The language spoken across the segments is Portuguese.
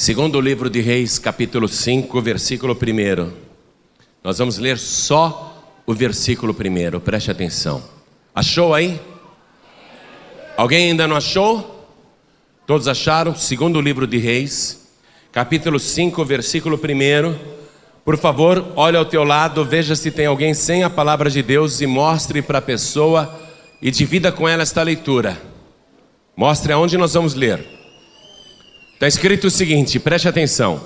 Segundo livro de Reis, capítulo 5, versículo 1. Nós vamos ler só o versículo 1, preste atenção. Achou aí? Alguém ainda não achou? Todos acharam? Segundo livro de Reis, capítulo 5, versículo 1. Por favor, olhe ao teu lado, veja se tem alguém sem a palavra de Deus e mostre para a pessoa e divida com ela esta leitura. Mostre aonde nós vamos ler. Está escrito o seguinte, preste atenção.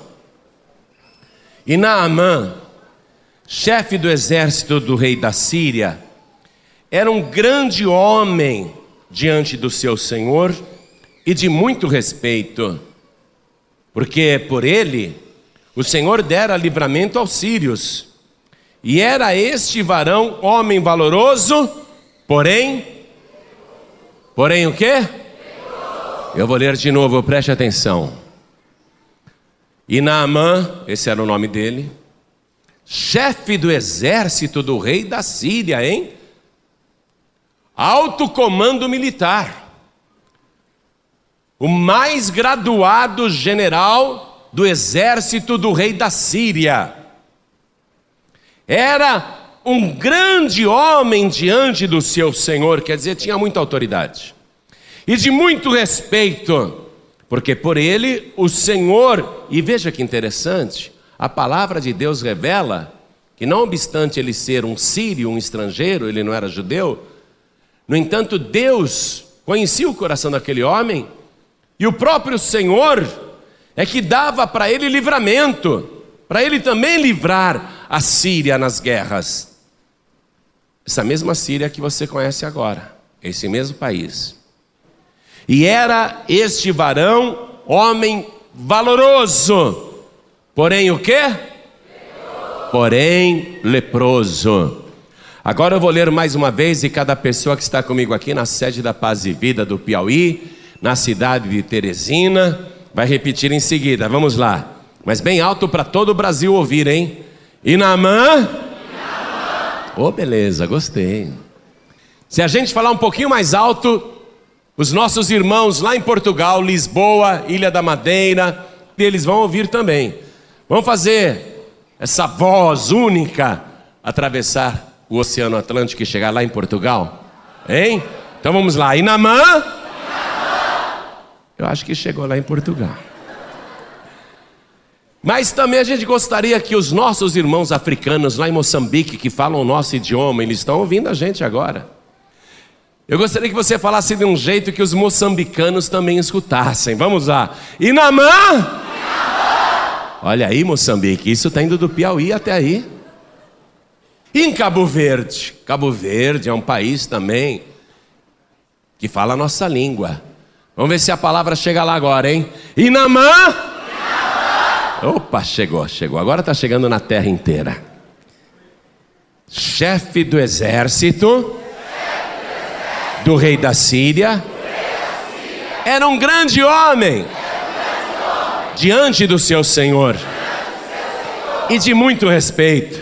E Naamã, chefe do exército do rei da Síria, era um grande homem diante do seu senhor e de muito respeito, porque por ele o senhor dera livramento aos sírios. E era este varão homem valoroso, porém, porém o quê? Eu vou ler de novo, preste atenção. E Naamã, esse era o nome dele, chefe do exército do rei da Síria, hein? Alto comando militar. O mais graduado general do exército do rei da Síria. Era um grande homem diante do seu senhor, quer dizer, tinha muita autoridade e de muito respeito, porque por ele o Senhor, e veja que interessante, a palavra de Deus revela que, não obstante ele ser um sírio, um estrangeiro, ele não era judeu, no entanto, Deus conhecia o coração daquele homem, e o próprio Senhor é que dava para ele livramento, para ele também livrar a Síria nas guerras. Essa mesma Síria que você conhece agora, esse mesmo país. E era este varão homem valoroso. Porém o? Leproso. Porém leproso. Agora eu vou ler mais uma vez e cada pessoa que está comigo aqui na sede da Paz e Vida do Piauí, na cidade de Teresina, vai repetir em seguida. Vamos lá. Mas bem alto para todo o Brasil ouvir, hein? Inamã? Oh, beleza, gostei. Se a gente falar um pouquinho mais alto, os nossos irmãos lá em Portugal, Lisboa, Ilha da Madeira, eles vão ouvir também. Vamos fazer essa voz única atravessar o Oceano Atlântico e chegar lá em Portugal? Hein? Então vamos lá. Inamã? Eu acho que chegou lá em Portugal. Mas também a gente gostaria que os nossos irmãos africanos lá em Moçambique, que falam o nosso idioma, eles estão ouvindo a gente agora. Eu gostaria que você falasse de um jeito que os moçambicanos também escutassem. Vamos lá. Inamã! Olha aí, Moçambique, isso está indo do Piauí até aí. Em Cabo Verde? Cabo Verde é um país também que fala a nossa língua. Vamos ver se a palavra chega lá agora, hein? Inamã! Inamã! Opa, chegou, chegou. Agora está chegando na terra inteira. Chefe do exército do rei da Síria. Era um grande homem. Diante do seu Senhor. E de muito respeito,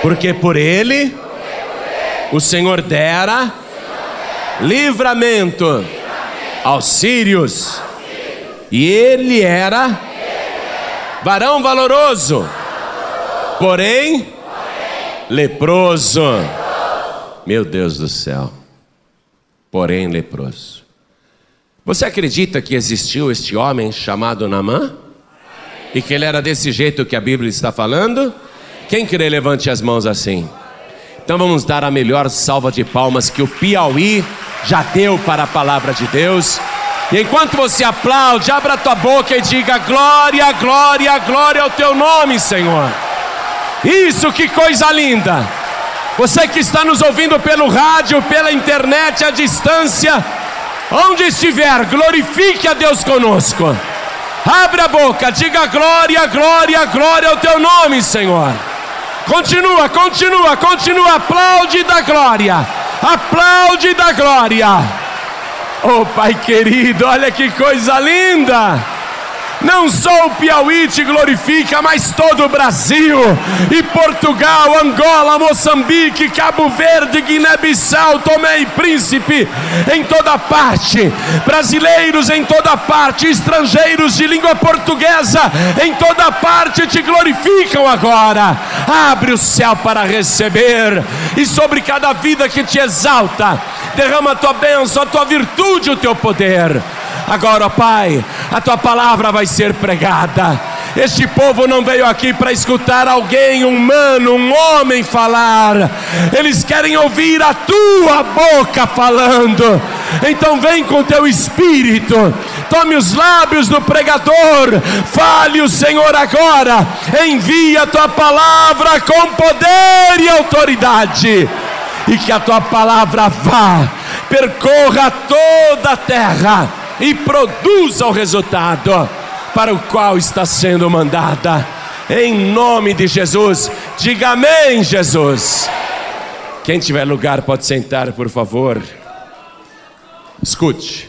porque por ele o Senhor dera livramento aos sírios. E ele era varão valoroso, porém leproso. Meu Deus do céu porém leproso. Você acredita que existiu este homem chamado Namã? E que ele era desse jeito que a Bíblia está falando? Quem crê, levante as mãos assim. Então vamos dar a melhor salva de palmas que o Piauí já deu para a palavra de Deus. E enquanto você aplaude, abra tua boca e diga: Glória, glória, glória ao teu nome, Senhor. Isso, que coisa linda! Você que está nos ouvindo pelo rádio, pela internet, à distância, onde estiver, glorifique a Deus conosco. Abra a boca, diga glória, glória, glória ao teu nome, Senhor. Continua, continua, continua, aplaude da glória, aplaude da glória. Oh Pai querido, olha que coisa linda! Não só o Piauí te glorifica, mas todo o Brasil e Portugal, Angola, Moçambique, Cabo Verde, Guiné-Bissau, Tomé e Príncipe, em toda parte, brasileiros em toda parte, estrangeiros de língua portuguesa em toda parte te glorificam agora. Abre o céu para receber, e sobre cada vida que te exalta, derrama a tua bênção, a tua virtude, o teu poder. Agora, Pai, a tua palavra vai ser pregada. Este povo não veio aqui para escutar alguém humano, um homem falar. Eles querem ouvir a tua boca falando. Então vem com teu espírito. Tome os lábios do pregador. Fale o Senhor agora. Envia a tua palavra com poder e autoridade. E que a tua palavra vá, percorra toda a terra e produza o resultado para o qual está sendo mandada. Em nome de Jesus, diga amém, Jesus. Quem tiver lugar pode sentar, por favor. Escute.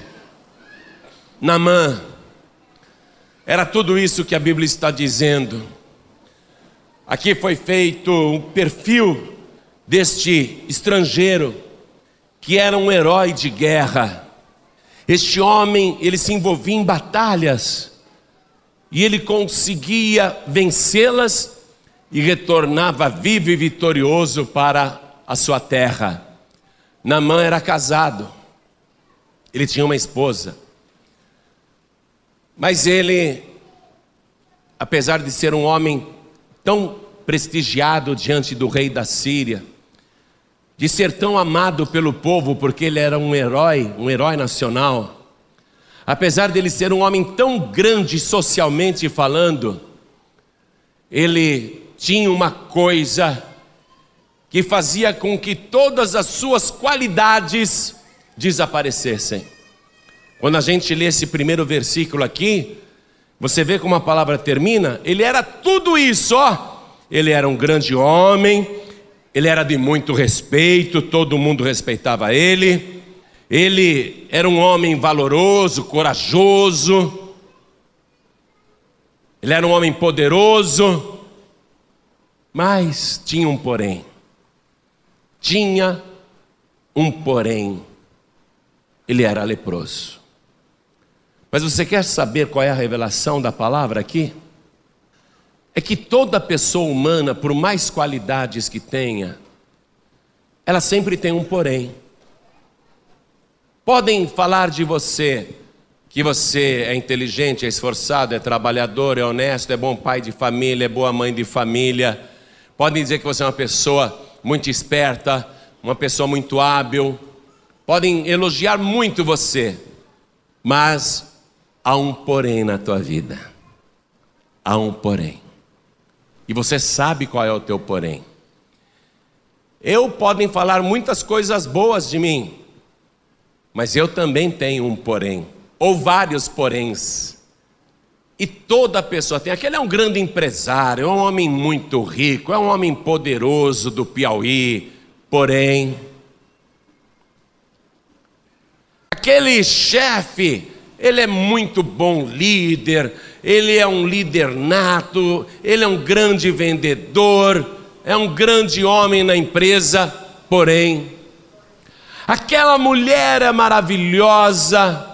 Namã era tudo isso que a Bíblia está dizendo. Aqui foi feito um perfil deste estrangeiro que era um herói de guerra este homem, ele se envolvia em batalhas e ele conseguia vencê-las e retornava vivo e vitorioso para a sua terra. Namã era casado, ele tinha uma esposa, mas ele, apesar de ser um homem tão prestigiado diante do rei da Síria, de ser tão amado pelo povo, porque ele era um herói, um herói nacional. Apesar dele ser um homem tão grande socialmente falando, ele tinha uma coisa que fazia com que todas as suas qualidades desaparecessem. Quando a gente lê esse primeiro versículo aqui, você vê como a palavra termina, ele era tudo isso, ó. Ele era um grande homem, ele era de muito respeito, todo mundo respeitava ele. Ele era um homem valoroso, corajoso. Ele era um homem poderoso. Mas tinha um porém. Tinha um porém. Ele era leproso. Mas você quer saber qual é a revelação da palavra aqui? É que toda pessoa humana, por mais qualidades que tenha, ela sempre tem um porém. Podem falar de você que você é inteligente, é esforçado, é trabalhador, é honesto, é bom pai de família, é boa mãe de família. Podem dizer que você é uma pessoa muito esperta, uma pessoa muito hábil. Podem elogiar muito você, mas há um porém na tua vida. Há um porém. E você sabe qual é o teu porém. Eu podem falar muitas coisas boas de mim, mas eu também tenho um porém, ou vários poréns. E toda pessoa tem. Aquele é um grande empresário, é um homem muito rico, é um homem poderoso do Piauí, porém. Aquele chefe, ele é muito bom líder, ele é um líder nato, ele é um grande vendedor, é um grande homem na empresa, porém, aquela mulher é maravilhosa,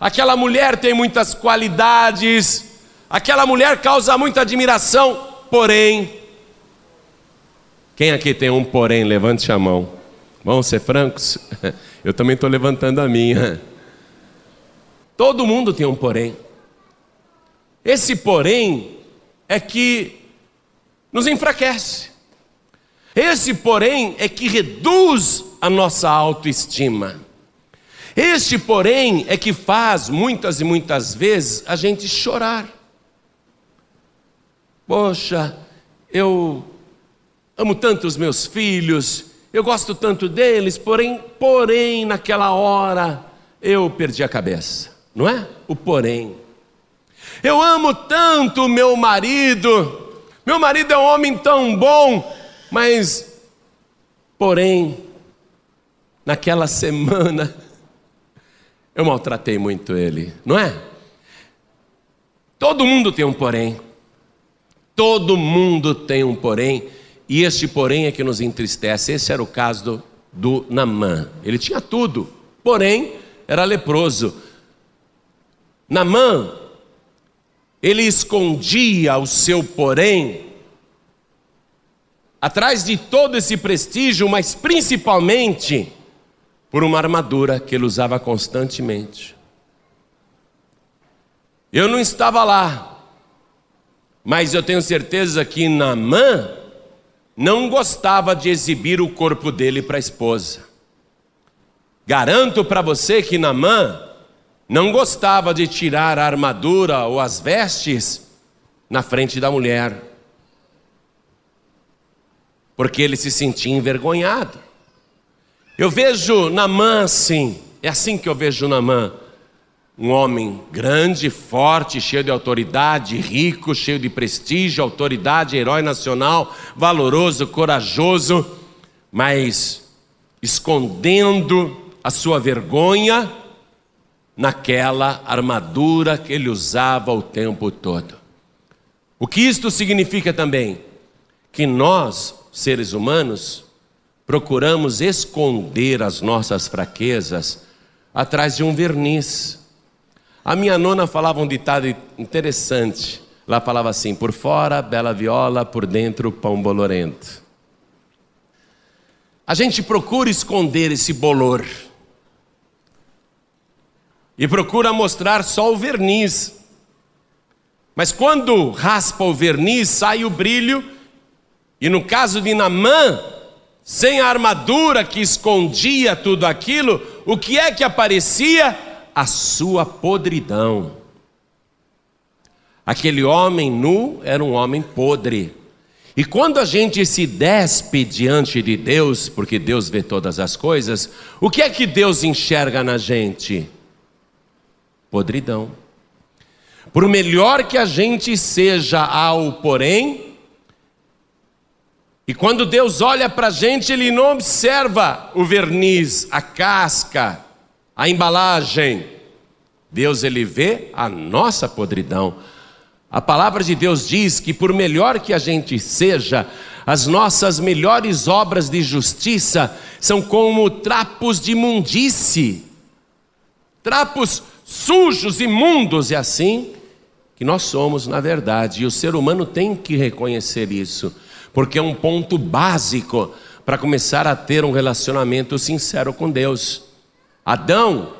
aquela mulher tem muitas qualidades, aquela mulher causa muita admiração, porém, quem aqui tem um porém, levante a mão. Vamos ser francos? Eu também estou levantando a minha. Todo mundo tem um porém. Esse porém é que nos enfraquece. Esse porém é que reduz a nossa autoestima. Este porém é que faz muitas e muitas vezes a gente chorar. Poxa, eu amo tanto os meus filhos, eu gosto tanto deles, porém, porém naquela hora eu perdi a cabeça, não é? O porém. Eu amo tanto o meu marido, meu marido é um homem tão bom, mas, porém, naquela semana, eu maltratei muito ele, não é? Todo mundo tem um porém. Todo mundo tem um porém. E este porém é que nos entristece. Esse era o caso do, do Namã. Ele tinha tudo, porém era leproso. Namã, ele escondia o seu porém atrás de todo esse prestígio, mas principalmente por uma armadura que ele usava constantemente. Eu não estava lá, mas eu tenho certeza que Namã não gostava de exibir o corpo dele para a esposa. Garanto para você que Namã não gostava de tirar a armadura ou as vestes na frente da mulher, porque ele se sentia envergonhado. Eu vejo Namã assim, é assim que eu vejo Namã. Um homem grande, forte, cheio de autoridade, rico, cheio de prestígio, autoridade, herói nacional, valoroso, corajoso, mas escondendo a sua vergonha naquela armadura que ele usava o tempo todo. O que isto significa também? Que nós, seres humanos, procuramos esconder as nossas fraquezas atrás de um verniz. A minha nona falava um ditado interessante. Ela falava assim: por fora, bela viola, por dentro, pão bolorento. A gente procura esconder esse bolor e procura mostrar só o verniz. Mas quando raspa o verniz, sai o brilho, e no caso de Namã, sem a armadura que escondia tudo aquilo, o que é que aparecia? A sua podridão. Aquele homem nu era um homem podre. E quando a gente se despe diante de Deus, porque Deus vê todas as coisas, o que é que Deus enxerga na gente? Podridão. Por melhor que a gente seja ao porém, e quando Deus olha para a gente, Ele não observa o verniz, a casca, a embalagem. Deus, Ele vê a nossa podridão. A palavra de Deus diz que, por melhor que a gente seja, as nossas melhores obras de justiça são como trapos de imundície, trapos sujos, imundos, e assim que nós somos, na verdade, e o ser humano tem que reconhecer isso porque é um ponto básico para começar a ter um relacionamento sincero com Deus. Adão,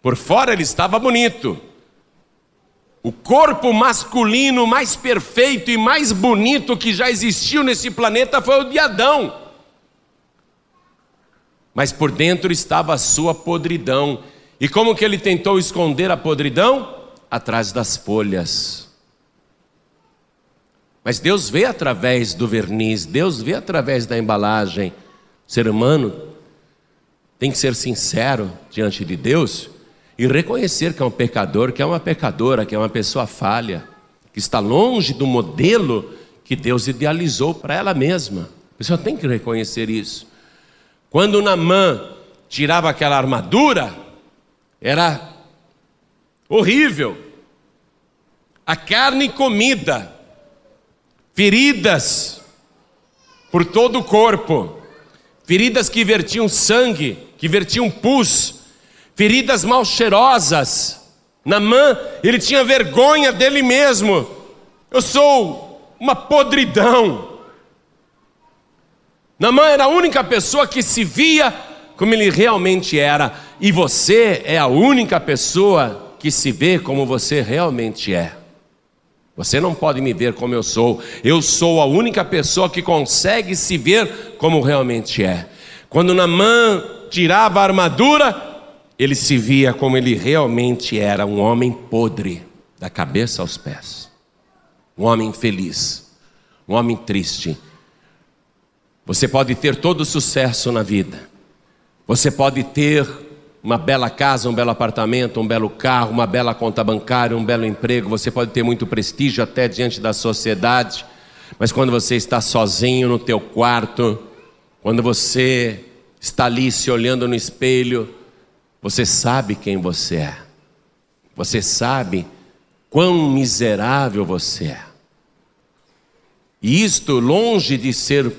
por fora ele estava bonito. O corpo masculino mais perfeito e mais bonito que já existiu nesse planeta foi o de Adão. Mas por dentro estava a sua podridão. E como que ele tentou esconder a podridão? Atrás das folhas. Mas Deus vê através do verniz, Deus vê através da embalagem. O ser humano tem que ser sincero diante de Deus e reconhecer que é um pecador, que é uma pecadora, que é uma pessoa falha, que está longe do modelo que Deus idealizou para ela mesma. A pessoa tem que reconhecer isso. Quando Namã tirava aquela armadura, era horrível. A carne comida, feridas por todo o corpo, feridas que vertiam sangue, que vertiam pus, feridas mal cheirosas. Namã, ele tinha vergonha dele mesmo. Eu sou uma podridão. Namã era a única pessoa que se via como ele realmente era, e você é a única pessoa que se vê como você realmente é. Você não pode me ver como eu sou. Eu sou a única pessoa que consegue se ver como realmente é. Quando Namã tirava a armadura, ele se via como ele realmente era, um homem podre, da cabeça aos pés. Um homem infeliz, um homem triste. Você pode ter todo o sucesso na vida. Você pode ter uma bela casa, um belo apartamento, um belo carro, uma bela conta bancária, um belo emprego, você pode ter muito prestígio até diante da sociedade, mas quando você está sozinho no teu quarto, quando você está ali se olhando no espelho, você sabe quem você é. Você sabe quão miserável você é. E isto, longe de ser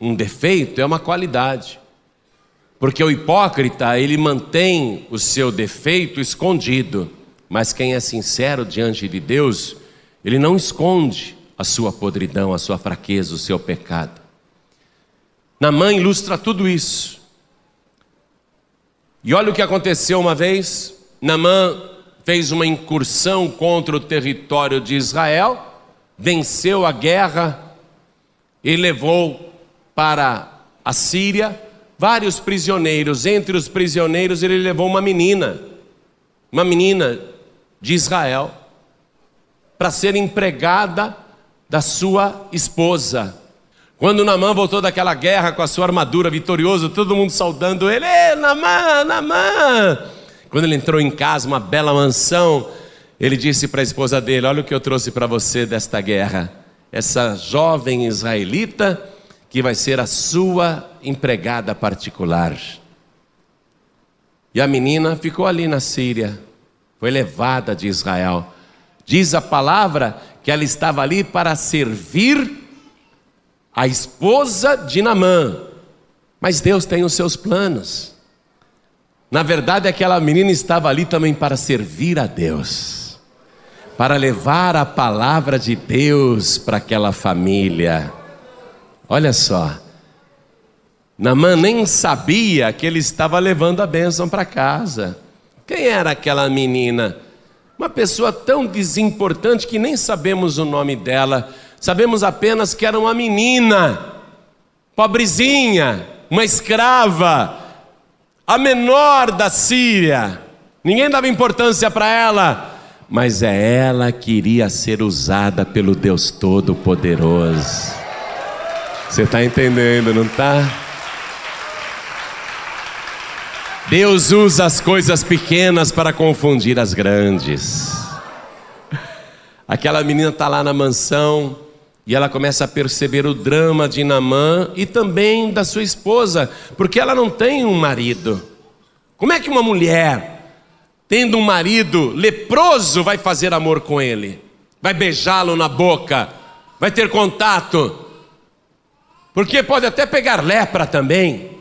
um defeito, é uma qualidade. Porque o hipócrita, ele mantém o seu defeito escondido, mas quem é sincero diante de Deus, ele não esconde a sua podridão, a sua fraqueza, o seu pecado. Namã ilustra tudo isso. E olha o que aconteceu uma vez: Namã fez uma incursão contra o território de Israel, venceu a guerra e levou para a Síria vários prisioneiros. Entre os prisioneiros, ele levou uma menina, uma menina de Israel, para ser empregada da sua esposa. Quando Namã voltou daquela guerra com a sua armadura vitorioso, todo mundo saudando ele, Ei, Namã, Namã! Quando ele entrou em casa, uma bela mansão, ele disse para a esposa dele: Olha o que eu trouxe para você desta guerra. Essa jovem israelita que vai ser a sua empregada particular. E a menina ficou ali na Síria, foi levada de Israel. Diz a palavra que ela estava ali para servir a esposa de Namã. Mas Deus tem os seus planos. Na verdade, aquela menina estava ali também para servir a Deus, para levar a palavra de Deus para aquela família. Olha só, Namã nem sabia que ele estava levando a bênção para casa. Quem era aquela menina? Uma pessoa tão desimportante que nem sabemos o nome dela Sabemos apenas que era uma menina, pobrezinha, uma escrava, a menor da Síria. Ninguém dava importância para ela, mas é ela que iria ser usada pelo Deus Todo-Poderoso. Você está entendendo, não está? Deus usa as coisas pequenas para confundir as grandes. Aquela menina está lá na mansão, e ela começa a perceber o drama de Namã e também da sua esposa, porque ela não tem um marido. Como é que uma mulher, tendo um marido leproso, vai fazer amor com ele? Vai beijá-lo na boca? Vai ter contato? Porque pode até pegar lepra também.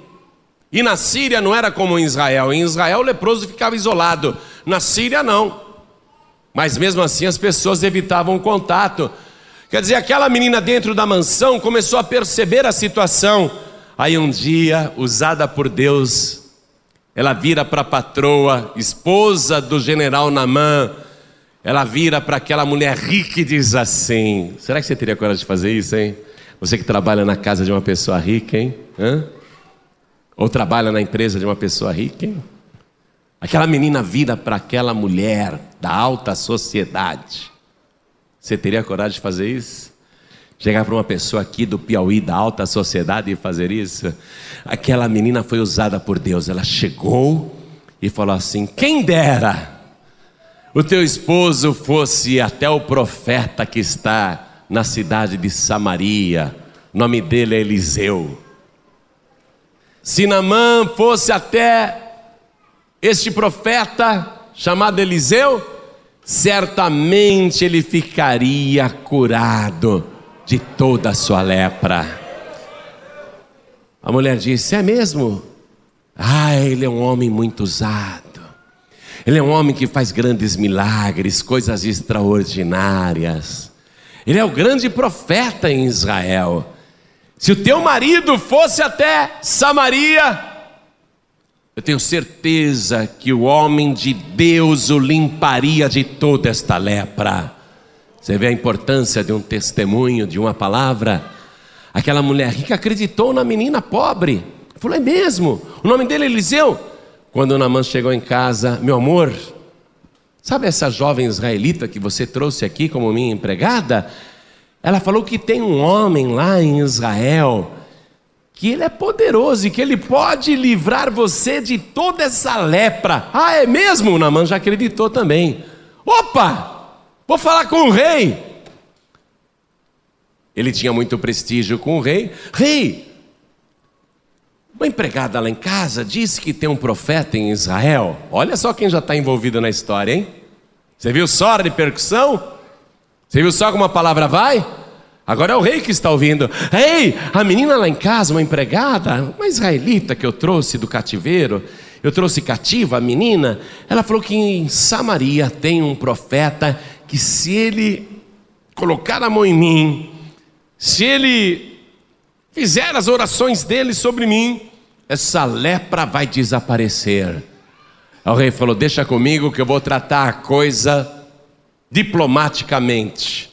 E na Síria não era como em Israel. Em Israel o leproso ficava isolado. Na Síria não. Mas mesmo assim as pessoas evitavam o contato Quer dizer, aquela menina dentro da mansão começou a perceber a situação. Aí um dia, usada por Deus, ela vira para a patroa, esposa do general Namã, ela vira para aquela mulher rica e diz assim: Será que você teria coragem de fazer isso, hein? Você que trabalha na casa de uma pessoa rica, hein? Hã? Ou trabalha na empresa de uma pessoa rica, hein? Aquela menina vira para aquela mulher da alta sociedade você teria coragem de fazer isso? Chegar para uma pessoa aqui do Piauí, da alta sociedade, e fazer isso? Aquela menina foi usada por Deus. Ela chegou e falou assim: Quem dera o teu esposo fosse até o profeta que está na cidade de Samaria. O nome dele é Eliseu. Se Namã fosse até este profeta chamado Eliseu, certamente ele ficaria curado de toda a sua lepra. A mulher disse: É mesmo? Ah, ele é um homem muito usado. Ele é um homem que faz grandes milagres, coisas extraordinárias. Ele é o grande profeta em Israel. Se o teu marido fosse até Samaria, eu tenho certeza que o homem de Deus o limparia de toda esta lepra. Você vê a importância de um testemunho, de uma palavra? Aquela mulher rica acreditou na menina pobre. Falou, é mesmo? O nome dele é Eliseu? Quando Namã chegou em casa, meu amor, sabe essa jovem israelita que você trouxe aqui como minha empregada? Ela falou que tem um homem lá em Israel que Ele é poderoso e que Ele pode livrar você de toda essa lepra. Ah, é mesmo? Namã já acreditou também. Opa! Vou falar com o rei. Ele tinha muito prestígio com o rei. Rei, uma empregada lá em casa disse que tem um profeta em Israel. Olha só quem já está envolvido na história, hein? Você viu só a repercussão? Você viu só como a palavra vai? Agora é o rei que está ouvindo. Ei, a menina lá em casa, uma empregada, uma israelita que eu trouxe do cativeiro, eu trouxe cativa a menina, ela falou que em Samaria tem um profeta que se ele colocar a mão em mim, se ele fizer as orações dele sobre mim, essa lepra vai desaparecer. O rei falou: Deixa comigo que eu vou tratar a coisa diplomaticamente,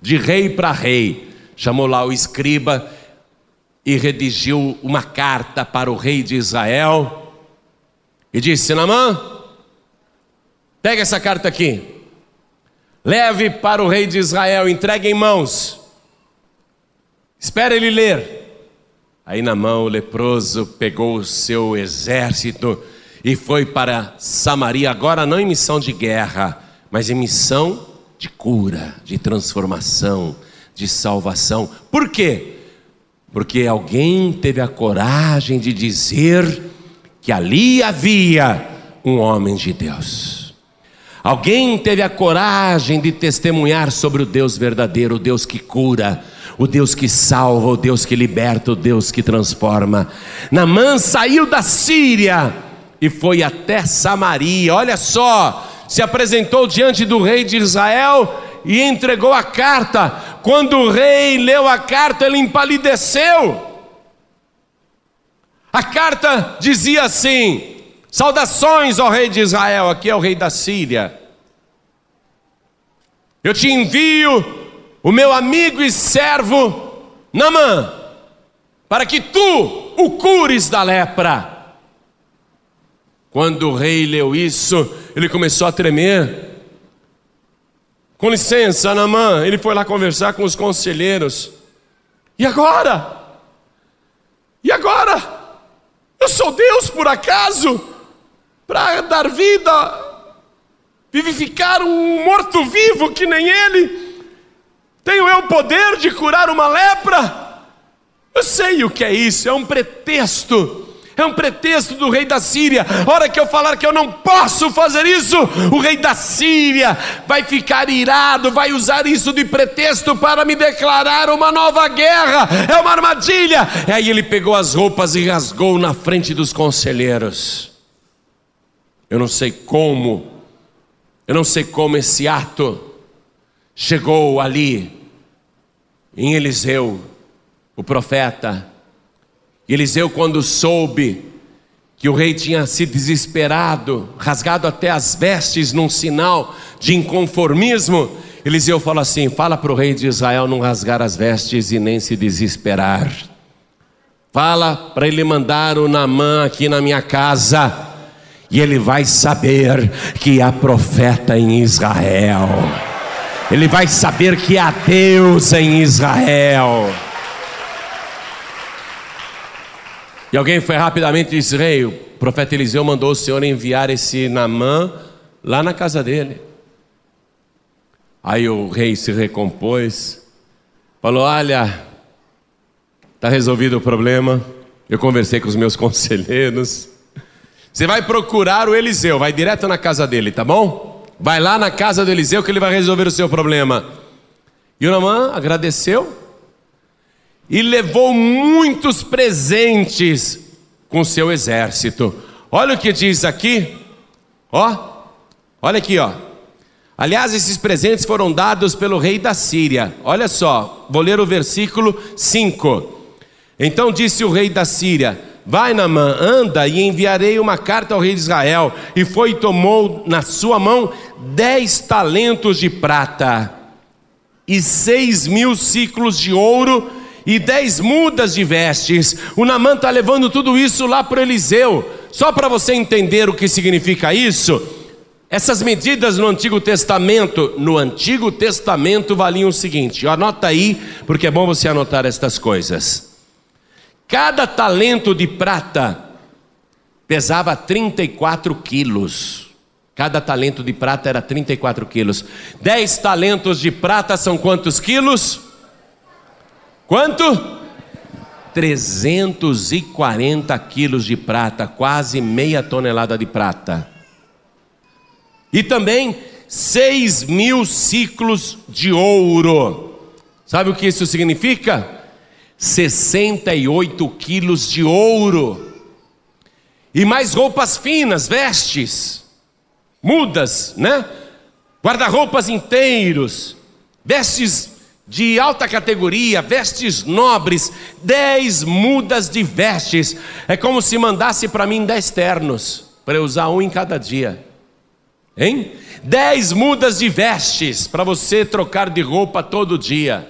de rei para rei. Chamou lá o escriba e redigiu uma carta para o rei de Israel e disse: Namã, pega essa carta aqui, leve para o rei de Israel, entregue em mãos, espere ele ler. Aí na mão o leproso pegou o seu exército e foi para Samaria, agora não em missão de guerra, mas em missão de cura, de transformação, de salvação. Por quê? Porque alguém teve a coragem de dizer que ali havia um homem de Deus. Alguém teve a coragem de testemunhar sobre o Deus verdadeiro, o Deus que cura, o Deus que salva, o Deus que liberta, o Deus que transforma. Namã saiu da Síria e foi até Samaria. Olha só, se apresentou diante do rei de Israel e entregou a carta. Quando o rei leu a carta, ele empalideceu. A carta dizia assim: Saudações ao rei de Israel, aqui é o rei da Síria. Eu te envio o meu amigo e servo Namã, para que tu o cures da lepra. Quando o rei leu isso, ele começou a tremer. Com licença, Namã, ele foi lá conversar com os conselheiros. E agora? E agora? Eu sou Deus por acaso? Para dar vida, vivificar um morto-vivo que nem ele? Tenho eu o poder de curar uma lepra? Eu sei o que é isso, é um pretexto é um pretexto do rei da Síria. A hora que eu falar que eu não posso fazer isso, o rei da Síria vai ficar irado, vai usar isso de pretexto para me declarar uma nova guerra. É uma armadilha. E aí ele pegou as roupas e rasgou na frente dos conselheiros. Eu não sei como, eu não sei como esse ato chegou ali em Eliseu, o profeta Eliseu, quando soube que o rei tinha se desesperado, rasgado até as vestes num sinal de inconformismo, Eliseu falou assim: fala para o rei de Israel não rasgar as vestes e nem se desesperar. Fala para ele mandar o Namã aqui na minha casa, e ele vai saber que há profeta em Israel. Ele vai saber que há Deus em Israel. E alguém foi rapidamente e disse: Rei, o profeta Eliseu mandou o Senhor enviar esse Namã lá na casa dele. Aí o rei se recompôs, falou: Olha, está resolvido o problema. Eu conversei com os meus conselheiros. Você vai procurar o Eliseu, vai direto na casa dele, tá bom? Vai lá na casa do Eliseu que ele vai resolver o seu problema. E o Namã agradeceu e levou muitos presentes com seu exército. Olha o que diz aqui, ó, olha aqui, ó. Aliás, esses presentes foram dados pelo rei da Síria. Olha só, vou ler o versículo 5. Então disse o rei da Síria: Vai, Namã, anda e enviarei uma carta ao rei de Israel. E foi e tomou na sua mão dez talentos de prata e seis mil ciclos de ouro e dez mudas de vestes. O Namã está levando tudo isso lá para Eliseu. Só para você entender o que significa isso, essas medidas no Antigo Testamento, no Antigo Testamento valiam o seguinte: anota aí, porque é bom você anotar estas coisas. Cada talento de prata pesava 34 quilos. Cada talento de prata era 34 quilos. 10 talentos de prata são quantos quilos? Quanto? 340 quilos de prata, quase meia tonelada de prata. E também seis mil ciclos de ouro. Sabe o que isso significa? 68 quilos de ouro. E mais roupas finas, vestes, mudas, né? Guarda-roupas inteiros, vestes de alta categoria, vestes nobres, dez mudas de vestes. É como se mandasse para mim dez ternos, para eu usar um em cada dia. Hein? Dez mudas de vestes para você trocar de roupa todo dia.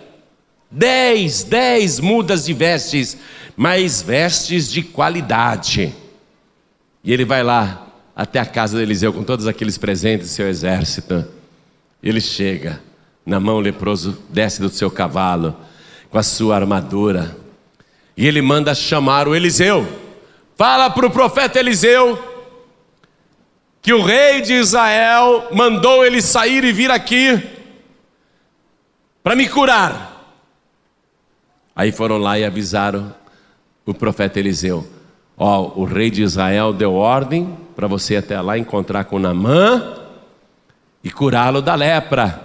Dez, dez mudas de vestes, mas vestes de qualidade. E ele vai lá até a casa de Eliseu com todos aqueles presentes do seu exército. Ele chega, na mão o leproso desce do seu cavalo, com a sua armadura. E ele manda chamar o Eliseu. Fala para o profeta Eliseu que o rei de Israel mandou ele sair e vir aqui para me curar. Aí foram lá e avisaram o profeta Eliseu: Ó, oh, o rei de Israel deu ordem para você até lá encontrar com Namã e curá-lo da lepra.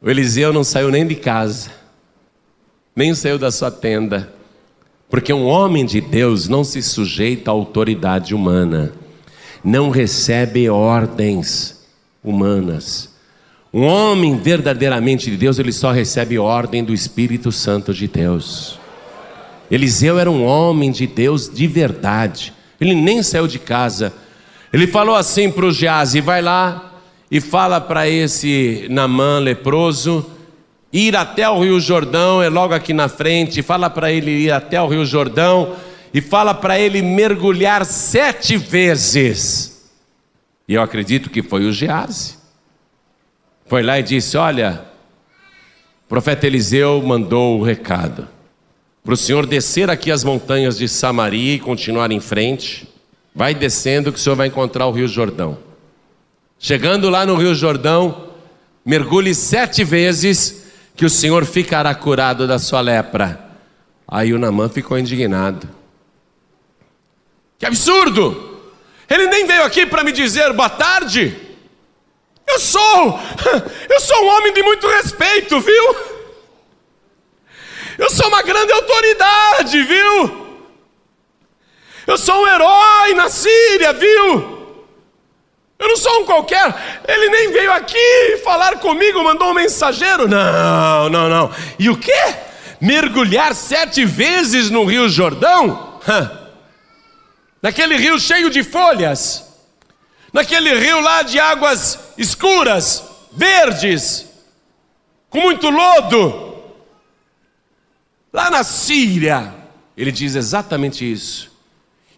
O Eliseu não saiu nem de casa, nem saiu da sua tenda, porque um homem de Deus não se sujeita à autoridade humana, não recebe ordens humanas. Um homem verdadeiramente de Deus, ele só recebe ordem do Espírito Santo de Deus. Eliseu era um homem de Deus de verdade. Ele nem saiu de casa. Ele falou assim para o Geazi: vai lá e fala para esse Namã leproso ir até o Rio Jordão, é logo aqui na frente. Fala para ele ir até o Rio Jordão e fala para ele mergulhar sete vezes. E eu acredito que foi o Geazi. Foi lá e disse: Olha, o profeta Eliseu mandou o recado para o senhor descer aqui as montanhas de Samaria e continuar em frente. Vai descendo que o senhor vai encontrar o Rio Jordão. Chegando lá no Rio Jordão, mergulhe sete vezes que o senhor ficará curado da sua lepra. Aí o Namã ficou indignado. Que absurdo! Ele nem veio aqui para me dizer boa tarde. Eu sou, eu sou um homem de muito respeito, viu? Eu sou uma grande autoridade, viu? Eu sou um herói na Síria, viu? Eu não sou um qualquer. Ele nem veio aqui falar comigo, mandou um mensageiro. Não, não, não. E o quê? Mergulhar sete vezes no Rio Jordão? Naquele rio cheio de folhas. Naquele rio lá de águas escuras, verdes, com muito lodo. Lá na Síria, ele diz exatamente isso.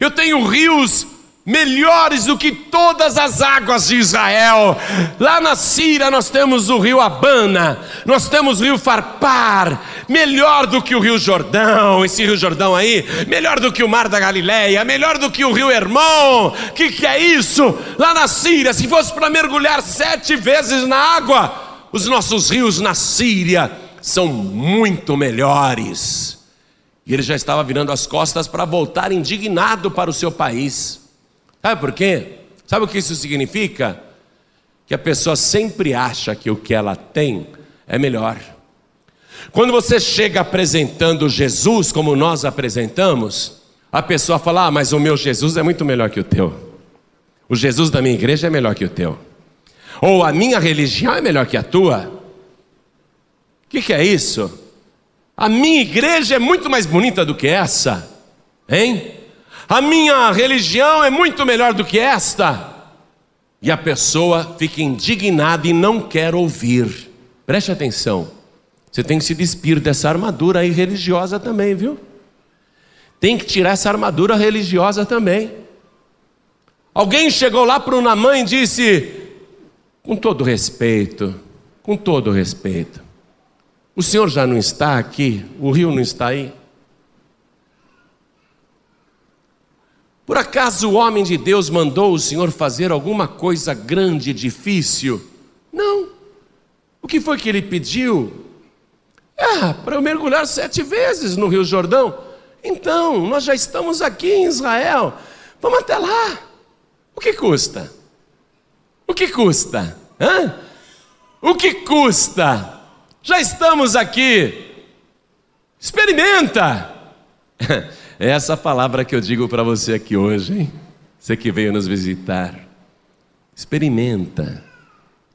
Eu tenho rios melhores do que todas as águas de Israel. Lá na Síria nós temos o rio Abana, nós temos o rio Farpar, melhor do que o rio Jordão, esse rio Jordão aí, melhor do que o mar da Galileia, melhor do que o rio Hermon. Que que é isso? Lá na Síria, se fosse para mergulhar sete vezes na água, os nossos rios na Síria são muito melhores. E ele já estava virando as costas para voltar indignado para o seu país. Sabe por quê? Sabe o que isso significa? Que a pessoa sempre acha que o que ela tem é melhor. Quando você chega apresentando Jesus como nós apresentamos, a pessoa fala: Ah, mas o meu Jesus é muito melhor que o teu. O Jesus da minha igreja é melhor que o teu. Ou a minha religião é melhor que a tua. O que, que é isso? A minha igreja é muito mais bonita do que essa, hein? A minha religião é muito melhor do que esta. E a pessoa fica indignada e não quer ouvir. Preste atenção. Você tem que se despir dessa armadura aí religiosa também, viu? Tem que tirar essa armadura religiosa também. Alguém chegou lá para o Namã e disse, com todo respeito, com todo respeito, o senhor já não está aqui? O rio não está aí? Por acaso o homem de Deus mandou o senhor fazer alguma coisa grande e difícil? Não. O que foi que ele pediu? Ah, para eu mergulhar sete vezes no Rio Jordão. Então, nós já estamos aqui em Israel. Vamos até lá. O que custa? O que custa? Hã? O que custa? Já estamos aqui. Experimenta. É essa palavra que eu digo para você aqui hoje, hein? Você que veio nos visitar. Experimenta.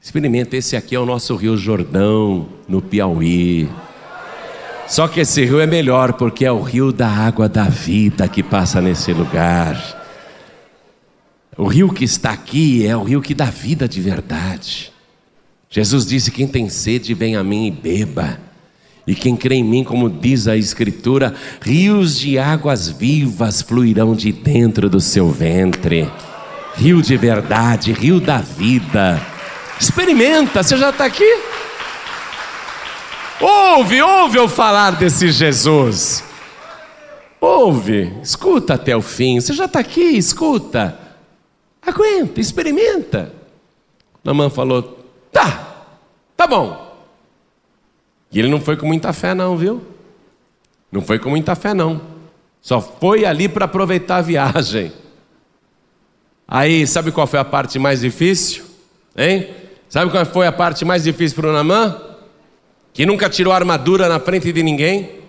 Experimenta. Esse aqui é o nosso Rio Jordão, no Piauí. Só que esse rio é melhor porque é o rio da água da vida que passa nesse lugar. O rio que está aqui é o rio que dá vida de verdade. Jesus disse: Quem tem sede, vem a mim e beba. E quem crê em mim, como diz a Escritura, rios de águas vivas fluirão de dentro do seu ventre. Rio de verdade, rio da vida. Experimenta, você já está aqui? Ouve, ouve eu falar desse Jesus. Ouve, escuta até o fim. Você já está aqui, escuta. Aguenta, experimenta. Namã falou: tá, tá bom. E ele não foi com muita fé, não, viu? Não foi com muita fé, não. Só foi ali para aproveitar a viagem. Aí, sabe qual foi a parte mais difícil? Hein? Sabe qual foi a parte mais difícil para o Namã? Que nunca tirou armadura na frente de ninguém?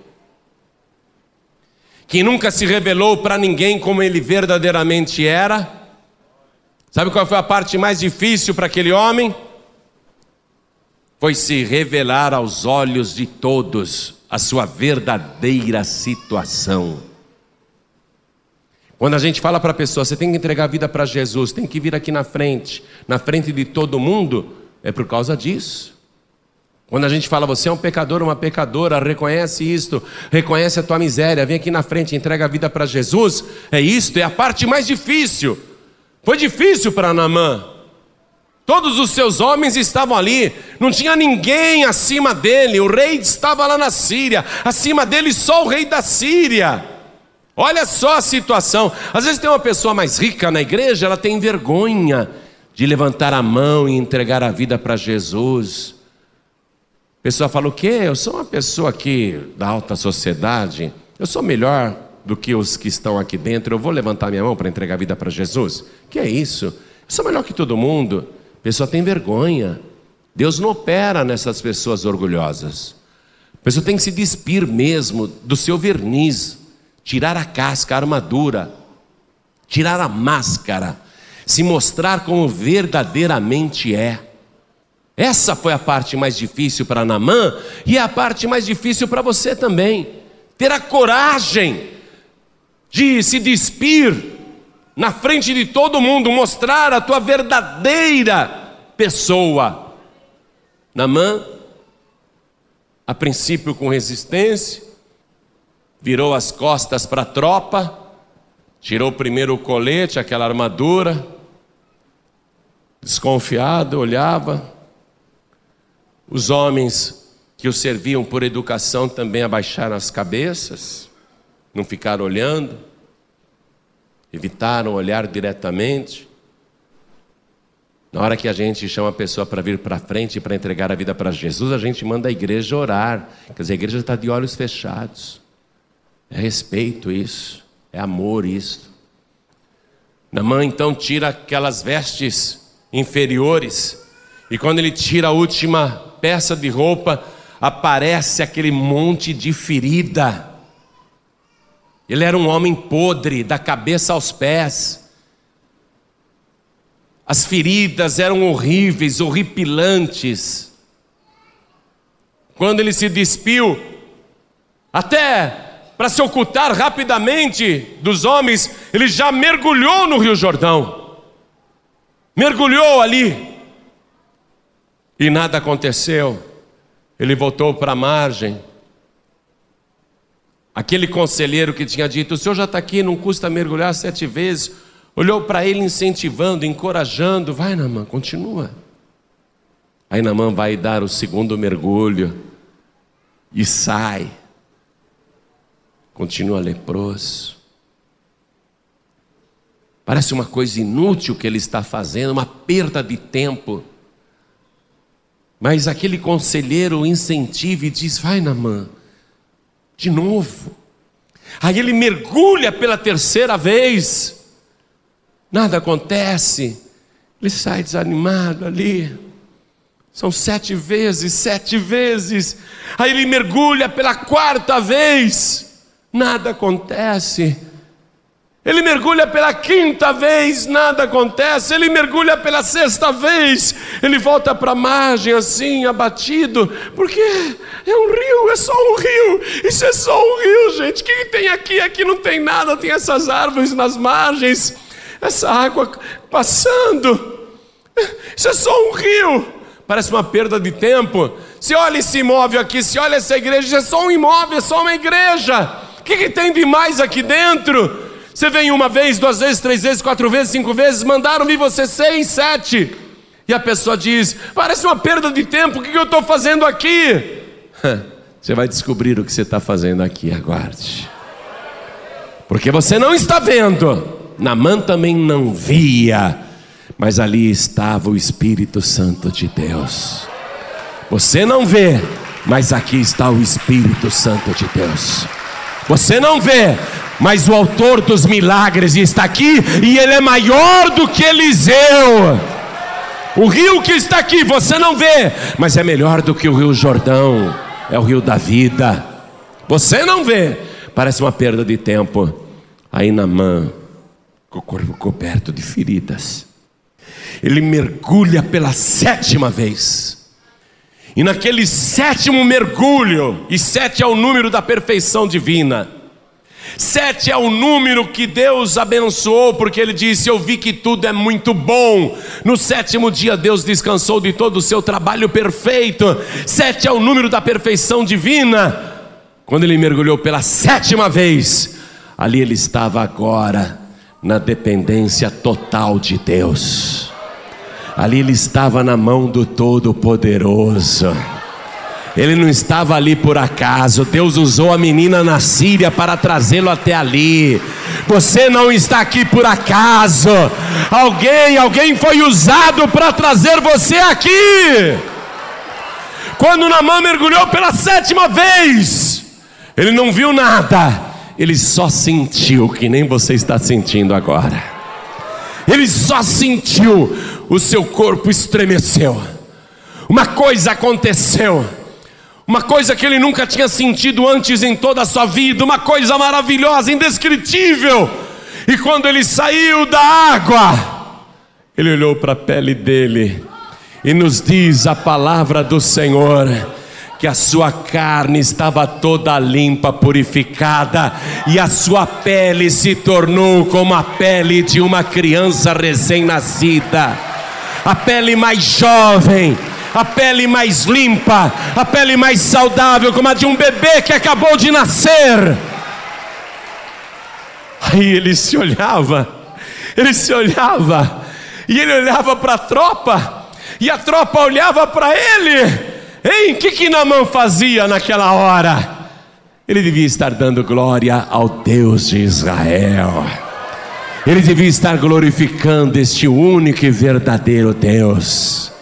Que nunca se revelou para ninguém como ele verdadeiramente era? Sabe qual foi a parte mais difícil para aquele homem? Foi se revelar aos olhos de todos a sua verdadeira situação. Quando a gente fala para a pessoa, você tem que entregar a vida para Jesus, tem que vir aqui na frente, na frente de todo mundo, é por causa disso. Quando a gente fala, você é um pecador, uma pecadora, reconhece isto, reconhece a tua miséria, vem aqui na frente, entrega a vida para Jesus, é isto, é a parte mais difícil. Foi difícil para Naamã, Todos os seus homens estavam ali, não tinha ninguém acima dele, o rei estava lá na Síria, acima dele só o rei da Síria. Olha só a situação. Às vezes tem uma pessoa mais rica na igreja, ela tem vergonha de levantar a mão e entregar a vida para Jesus. A pessoa fala: O quê? Eu sou uma pessoa aqui da alta sociedade, eu sou melhor do que os que estão aqui dentro, eu vou levantar minha mão para entregar a vida para Jesus? Que é isso? Eu sou melhor que todo mundo pessoa tem vergonha. Deus não opera nessas pessoas orgulhosas. A pessoa tem que se despir mesmo do seu verniz, tirar a casca, a armadura, tirar a máscara, se mostrar como verdadeiramente é. Essa foi a parte mais difícil para Namã e a parte mais difícil para você também. Ter a coragem de se despir na frente de todo mundo, mostrar a tua verdadeira pessoa. Namã, a princípio com resistência, virou as costas para a tropa, tirou primeiro o colete, aquela armadura, desconfiado, olhava. Os homens que o serviam por educação também abaixaram as cabeças, não ficaram olhando evitaram olhar diretamente. Na hora que a gente chama a pessoa para vir para frente para entregar a vida para Jesus, a gente manda a igreja orar. Quer dizer, a igreja está de olhos fechados. É respeito isso, é amor isso. Namã então tira aquelas vestes inferiores, e quando ele tira a última peça de roupa, aparece aquele monte de ferida. Ele era um homem podre, da cabeça aos pés. As feridas eram horríveis, horripilantes. Quando ele se despiu, até para se ocultar rapidamente dos homens, ele já mergulhou no Rio Jordão. Mergulhou ali. E nada aconteceu. Ele voltou para a margem Aquele conselheiro que tinha dito: O senhor já está aqui, não custa mergulhar sete vezes. Olhou para ele incentivando, encorajando: Vai, Namã, continua. Aí Namã vai dar o segundo mergulho e sai. Continua leproso. Parece uma coisa inútil que ele está fazendo, uma perda de tempo. Mas aquele conselheiro incentiva e diz: Vai, Namã de novo. Aí ele mergulha pela terceira vez, nada acontece. Ele sai desanimado ali. São sete vezes, sete vezes. Aí ele mergulha pela quarta vez. Nada acontece. Ele mergulha pela quinta vez, nada acontece. Ele mergulha pela sexta vez, ele volta para a margem assim, abatido, porque é um rio, é só um rio. Isso é só um rio, gente. O que tem aqui? Aqui não tem nada, tem essas árvores nas margens, essa água passando. Isso é só um rio. Parece uma perda de tempo. Se olha esse imóvel aqui, se olha essa igreja, isso é só um imóvel, é só uma igreja. O que, que tem de mais aqui dentro? Você vem uma vez, duas vezes, três vezes, quatro vezes, cinco vezes, mandaram vir você seis, sete. E a pessoa diz: parece uma perda de tempo, o que eu estou fazendo aqui? Você vai descobrir o que você está fazendo aqui, aguarde. Porque você não está vendo, Namã também não via, mas ali estava o Espírito Santo de Deus. Você não vê, mas aqui está o Espírito Santo de Deus. Você não vê, mas o autor dos milagres está aqui e ele é maior do que Eliseu. O rio que está aqui você não vê, mas é melhor do que o rio Jordão, é o rio da vida. Você não vê, parece uma perda de tempo. Aí Namã, com o corpo coberto de feridas, ele mergulha pela sétima vez. E naquele sétimo mergulho, e sete é o número da perfeição divina, Sete é o número que Deus abençoou, porque Ele disse: Eu vi que tudo é muito bom. No sétimo dia, Deus descansou de todo o seu trabalho perfeito. Sete é o número da perfeição divina. Quando ele mergulhou pela sétima vez, ali ele estava agora na dependência total de Deus. Ali ele estava na mão do Todo-Poderoso. Ele não estava ali por acaso. Deus usou a menina na Síria para trazê-lo até ali. Você não está aqui por acaso. Alguém, alguém foi usado para trazer você aqui. Quando Namã mergulhou pela sétima vez, ele não viu nada. Ele só sentiu que nem você está sentindo agora. Ele só sentiu, o seu corpo estremeceu. Uma coisa aconteceu uma coisa que ele nunca tinha sentido antes em toda a sua vida, uma coisa maravilhosa, indescritível. E quando ele saiu da água, ele olhou para a pele dele e nos diz a palavra do Senhor que a sua carne estava toda limpa, purificada, e a sua pele se tornou como a pele de uma criança recém-nascida, a pele mais jovem, a pele mais limpa, a pele mais saudável, como a de um bebê que acabou de nascer. Aí ele se olhava, ele se olhava, e ele olhava para a tropa, e a tropa olhava para ele. Ei, o que que Namã fazia naquela hora? Ele devia estar dando glória ao Deus de Israel. Ele devia estar glorificando este único e verdadeiro Deus.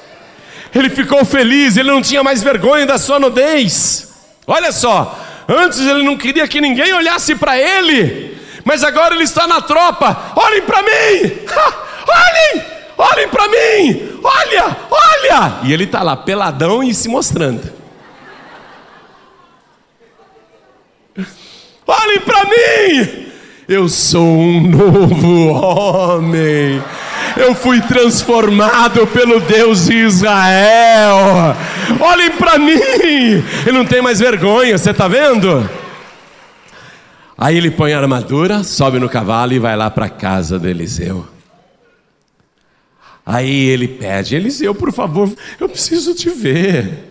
Ele ficou feliz, ele não tinha mais vergonha da sua nudez. Olha só, antes ele não queria que ninguém olhasse para ele, mas agora ele está na tropa. Olhem para mim! olhem! Olhem para mim! Olha! Olha! E ele está lá peladão e se mostrando. Olhem para mim! Eu sou um novo homem eu fui transformado pelo Deus de Israel. Olhem para mim, ele não tem mais vergonha, você está vendo? Aí ele põe a armadura, sobe no cavalo e vai lá para a casa de Eliseu. Aí ele pede: Eliseu, por favor, eu preciso te ver.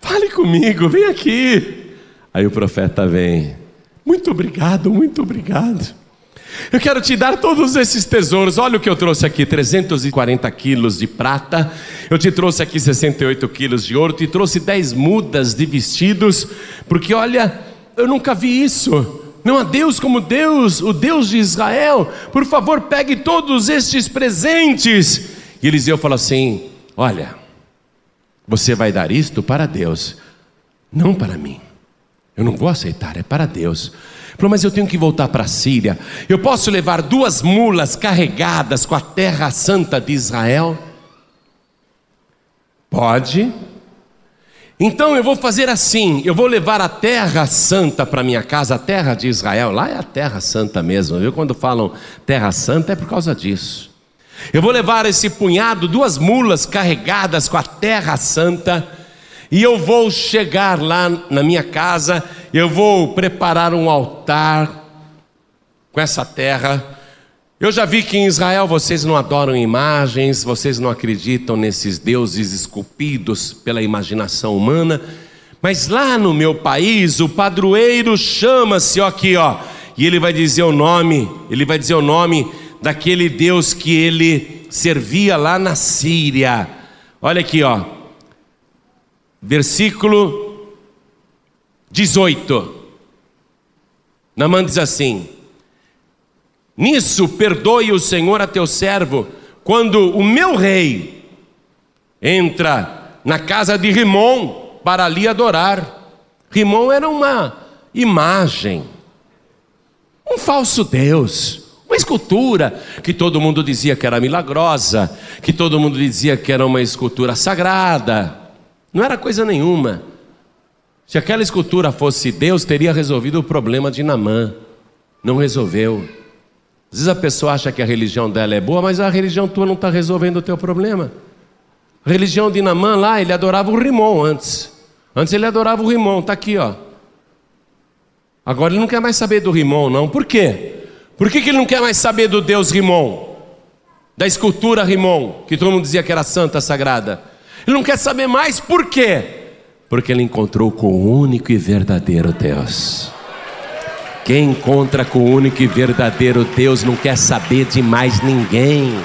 Fale comigo, vem aqui. Aí o profeta vem. Muito obrigado, muito obrigado. Eu quero te dar todos esses tesouros. Olha o que eu trouxe aqui: 340 quilos de prata. Eu te trouxe aqui 68 quilos de ouro. Te trouxe 10 mudas de vestidos. Porque olha, eu nunca vi isso. Não há Deus como Deus, o Deus de Israel. Por favor, pegue todos estes presentes. E Eliseu falou assim: Olha, você vai dar isto para Deus, não para mim. Eu não vou aceitar, é para Deus. Falou, mas eu tenho que voltar para a Síria. Eu posso levar duas mulas carregadas com a terra santa de Israel? Pode. Então eu vou fazer assim: eu vou levar a terra santa para minha casa, a terra de Israel. Lá é a terra santa mesmo, viu? Quando falam terra santa é por causa disso. Eu vou levar esse punhado, duas mulas carregadas com a terra santa, e eu vou chegar lá na minha casa, eu vou preparar um altar com essa terra. Eu já vi que em Israel vocês não adoram imagens, vocês não acreditam nesses deuses esculpidos pela imaginação humana, mas lá no meu país o padroeiro chama-se, ó aqui, ó, e ele vai dizer o nome, ele vai dizer o nome daquele Deus que ele servia lá na Síria. Olha aqui, ó. Versículo 18. Namã diz assim: Nisso perdoe o Senhor a teu servo, quando o meu rei entra na casa de Rimon para ali adorar. Rimon era uma imagem, um falso Deus. Uma escultura que todo mundo dizia que era milagrosa, que todo mundo dizia que era uma escultura sagrada. Não era coisa nenhuma. Se aquela escultura fosse Deus, teria resolvido o problema de Namã. Não resolveu. Às vezes a pessoa acha que a religião dela é boa, mas a religião tua não está resolvendo o teu problema. A religião de Namã lá, ele adorava o Rimon antes. Antes ele adorava o Rimon, está aqui, ó. Agora ele não quer mais saber do Rimon, não. Por quê? Por que, que ele não quer mais saber do Deus Rimon? Da escultura Rimon, que todo mundo dizia que era santa, sagrada. Ele não quer saber mais, por quê? Porque ele encontrou com o único e verdadeiro Deus. Quem encontra com o único e verdadeiro Deus não quer saber de mais ninguém.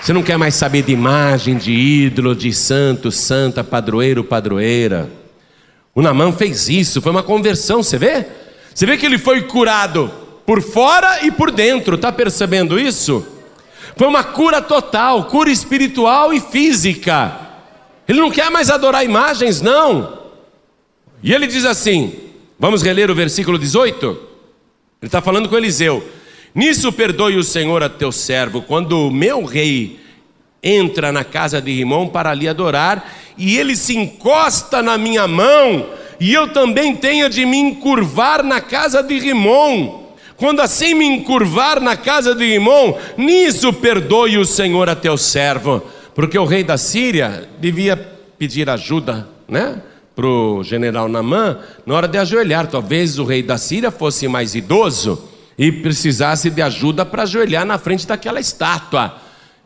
Você não quer mais saber de imagem, de ídolo, de santo, santa, padroeiro, padroeira. O Namã fez isso, foi uma conversão, você vê? Você vê que ele foi curado por fora e por dentro, está percebendo isso? Foi uma cura total, cura espiritual e física. Ele não quer mais adorar imagens, não. E ele diz assim: vamos reler o versículo 18? Ele está falando com Eliseu: Nisso perdoe o Senhor a teu servo, quando o meu rei entra na casa de Rimão para ali adorar, e ele se encosta na minha mão, e eu também tenho de me encurvar na casa de Rimon. Quando assim me encurvar na casa de Rimon, nisso perdoe o Senhor a teu servo. Porque o rei da Síria devia pedir ajuda, né? Para o general Namã, na hora de ajoelhar. Talvez o rei da Síria fosse mais idoso e precisasse de ajuda para ajoelhar na frente daquela estátua.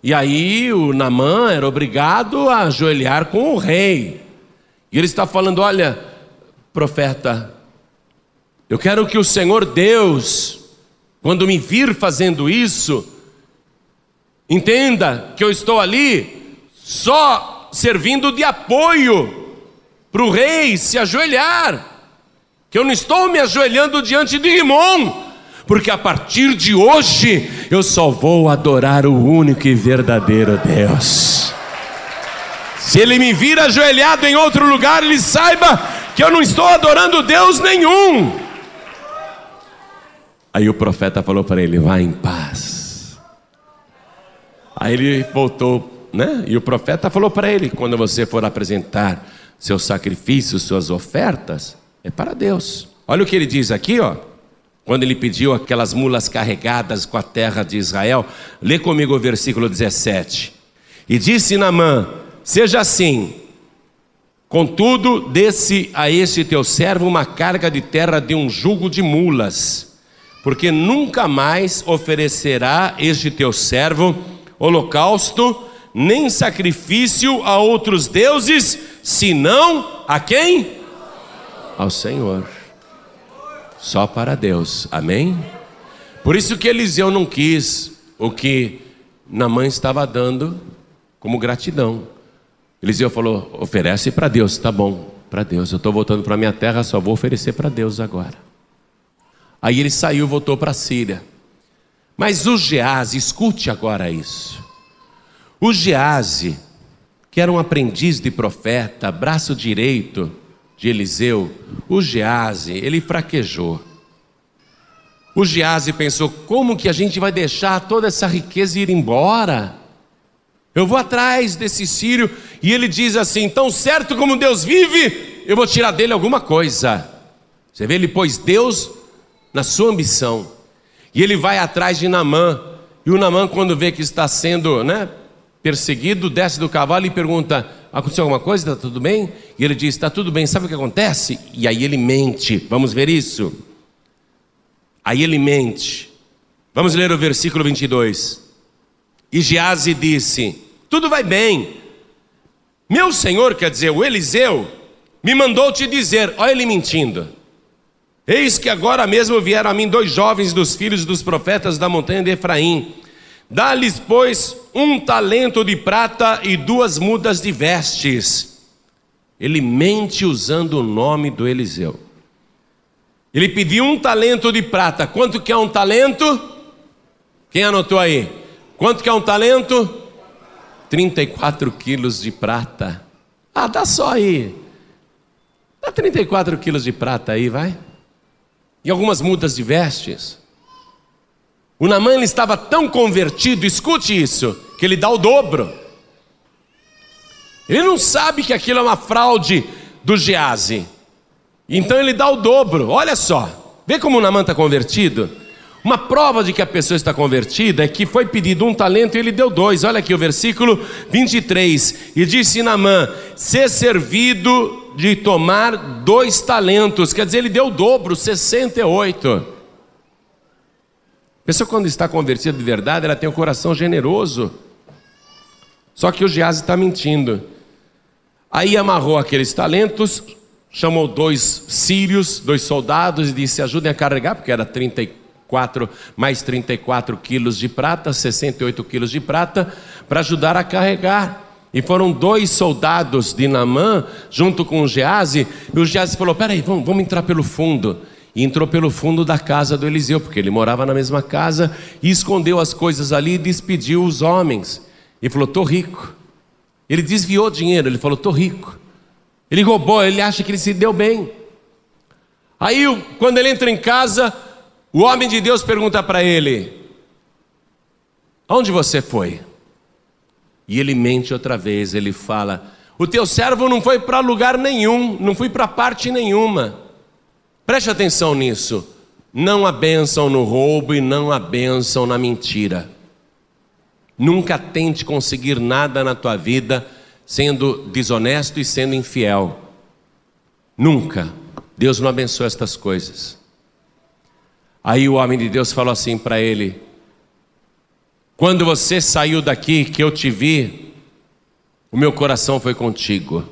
E aí o Namã era obrigado a ajoelhar com o rei. E ele está falando: olha, profeta, eu quero que o Senhor Deus quando me vir fazendo isso, entenda que eu estou ali só servindo de apoio para o rei se ajoelhar, que eu não estou me ajoelhando diante de Rimon, porque a partir de hoje eu só vou adorar o único e verdadeiro Deus. Se ele me vir ajoelhado em outro lugar, ele saiba que eu não estou adorando Deus nenhum. Aí o profeta falou para ele: vá em paz. Aí ele voltou, né? E o profeta falou para ele: quando você for apresentar seus sacrifícios, suas ofertas, é para Deus. Olha o que ele diz aqui, ó. Quando ele pediu aquelas mulas carregadas com a terra de Israel, lê comigo o versículo 17. E disse Naamã: Seja assim, contudo, desce a este teu servo uma carga de terra de um jugo de mulas porque nunca mais oferecerá este teu servo holocausto, nem sacrifício a outros deuses, senão a quem? Ao Senhor. Só para Deus. Amém? Por isso que Eliseu não quis o que Namã estava dando como gratidão. Eliseu falou: oferece para Deus, tá bom, para Deus. Eu estou voltando para minha terra, só vou oferecer para Deus agora. Aí ele saiu, voltou para a Síria. Mas o Gease, escute agora isso. O Gease, que era um aprendiz de profeta, braço direito de Eliseu, o Gease, ele fraquejou. O Gease pensou: como que a gente vai deixar toda essa riqueza ir embora? Eu vou atrás desse sírio e ele diz assim: tão certo como Deus vive, eu vou tirar dele alguma coisa. Você vê, ele pôs Deus na sua ambição. E ele vai atrás de Namã. E o Namã, quando vê que está sendo né, perseguido, desce do cavalo e pergunta: Aconteceu alguma coisa? Está tudo bem? E ele diz: Está tudo bem, sabe o que acontece? E aí ele mente. Vamos ver isso. Aí ele mente. Vamos ler o versículo 22. E Gease disse: Tudo vai bem. Meu senhor, quer dizer, o Eliseu, me mandou te dizer: Olha ele mentindo. Eis que agora mesmo vieram a mim dois jovens dos filhos dos profetas da montanha de Efraim. Dá-lhes, pois, um talento de prata e duas mudas de vestes. Ele mente usando o nome do Eliseu. Ele pediu um talento de prata. Quanto que é um talento? Quem anotou aí? Quanto que é um talento? 34 quilos de prata. Ah, dá só aí. Dá 34 quilos de prata aí, vai e algumas mudas de vestes. O Namã estava tão convertido, escute isso, que ele dá o dobro. Ele não sabe que aquilo é uma fraude do Gease. Então ele dá o dobro. Olha só, vê como o Namã está convertido. Uma prova de que a pessoa está convertida é que foi pedido um talento e ele deu dois. Olha aqui o versículo 23. E disse Namã: ser servido de tomar dois talentos, quer dizer, ele deu o dobro, 68. A pessoa, quando está convertida de verdade, ela tem um coração generoso. Só que o Geazi está mentindo. Aí amarrou aqueles talentos, chamou dois sírios, dois soldados, e disse: ajudem a carregar, porque era 34, mais 34 quilos de prata, 68 quilos de prata, para ajudar a carregar. E foram dois soldados de Namã, junto com o Gease, e o Gease falou: Peraí, vamos, vamos entrar pelo fundo. E entrou pelo fundo da casa do Eliseu, porque ele morava na mesma casa, e escondeu as coisas ali e despediu os homens. E falou: Estou rico. Ele desviou dinheiro, ele falou: Estou rico. Ele roubou, ele acha que ele se deu bem. Aí, quando ele entra em casa, o homem de Deus pergunta para ele: Aonde você foi? E ele mente outra vez, ele fala: O teu servo não foi para lugar nenhum, não foi para parte nenhuma. Preste atenção nisso. Não há bênção no roubo e não há bênção na mentira. Nunca tente conseguir nada na tua vida sendo desonesto e sendo infiel. Nunca. Deus não abençoa estas coisas. Aí o homem de Deus falou assim para ele: quando você saiu daqui, que eu te vi, o meu coração foi contigo.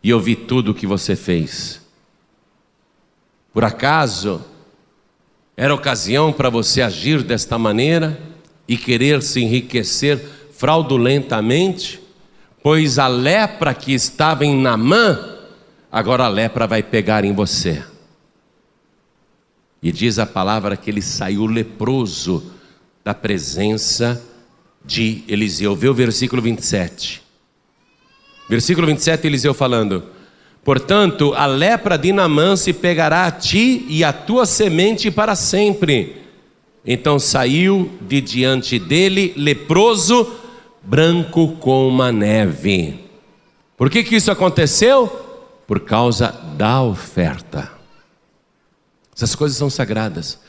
E eu vi tudo o que você fez. Por acaso, era ocasião para você agir desta maneira e querer se enriquecer fraudulentamente? Pois a lepra que estava em Namã, agora a lepra vai pegar em você. E diz a palavra que ele saiu leproso da presença de Eliseu. Vê o versículo 27. Versículo 27, Eliseu falando: Portanto, a lepra de Namã se pegará a ti e a tua semente para sempre. Então saiu de diante dele leproso, branco como a neve. Por que, que isso aconteceu? Por causa da oferta. Essas coisas são sagradas.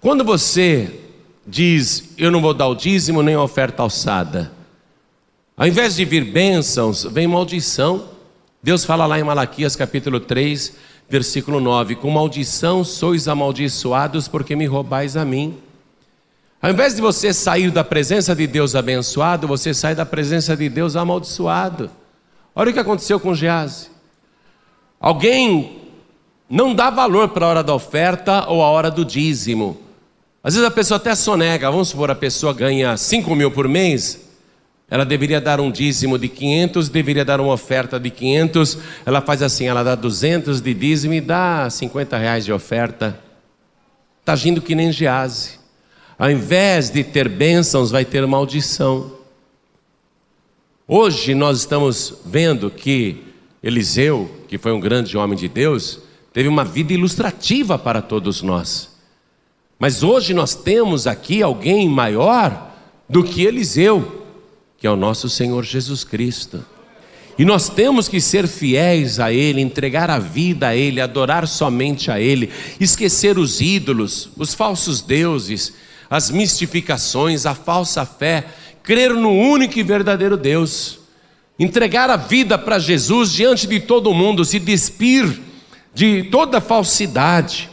Quando você diz: Eu não vou dar o dízimo nem a oferta alçada. Ao invés de vir bênçãos, vem maldição. Deus fala lá em Malaquias capítulo 3, versículo 9: Com maldição sois amaldiçoados, porque me roubais a mim. Ao invés de você sair da presença de Deus abençoado, você sai da presença de Deus amaldiçoado. Olha o que aconteceu com Gease. Alguém não dá valor para a hora da oferta ou a hora do dízimo. Às vezes a pessoa até sonega, vamos supor, a pessoa ganha 5 mil por mês, ela deveria dar um dízimo de 500, deveria dar uma oferta de 500, ela faz assim, ela dá 200 de dízimo e dá 50 reais de oferta. Está agindo que nem Gease. Ao invés de ter bênçãos, vai ter maldição. Hoje nós estamos vendo que Eliseu, que foi um grande homem de Deus, teve uma vida ilustrativa para todos nós. Mas hoje nós temos aqui alguém maior do que Eliseu, que é o nosso Senhor Jesus Cristo. E nós temos que ser fiéis a Ele, entregar a vida a Ele, adorar somente a Ele, esquecer os ídolos, os falsos deuses, as mistificações, a falsa fé, crer no único e verdadeiro Deus, entregar a vida para Jesus diante de todo mundo, se despir de toda falsidade,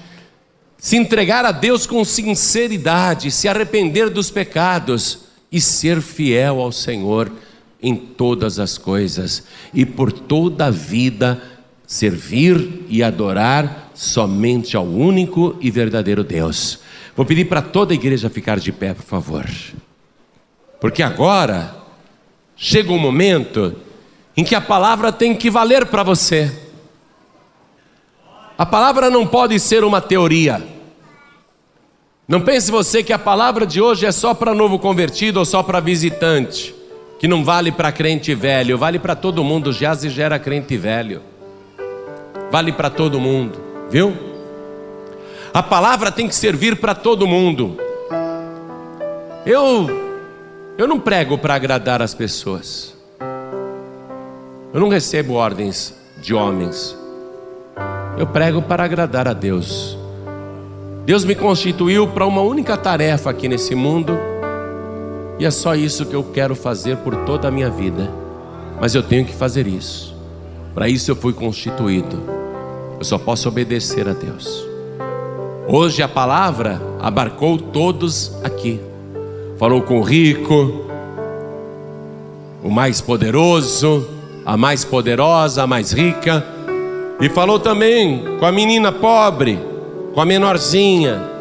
se entregar a Deus com sinceridade, se arrepender dos pecados e ser fiel ao Senhor em todas as coisas e por toda a vida servir e adorar somente ao único e verdadeiro Deus. Vou pedir para toda a igreja ficar de pé, por favor. Porque agora chega um momento em que a palavra tem que valer para você. A palavra não pode ser uma teoria. Não pense você que a palavra de hoje é só para novo convertido ou só para visitante que não vale para crente velho, vale para todo mundo. Gease gera crente velho, vale para todo mundo, viu? A palavra tem que servir para todo mundo. Eu, eu não prego para agradar as pessoas. Eu não recebo ordens de homens. Eu prego para agradar a Deus. Deus me constituiu para uma única tarefa aqui nesse mundo e é só isso que eu quero fazer por toda a minha vida. Mas eu tenho que fazer isso. Para isso eu fui constituído. Eu só posso obedecer a Deus. Hoje a palavra abarcou todos aqui. Falou com o rico, o mais poderoso, a mais poderosa, a mais rica, e falou também com a menina pobre, com a menorzinha,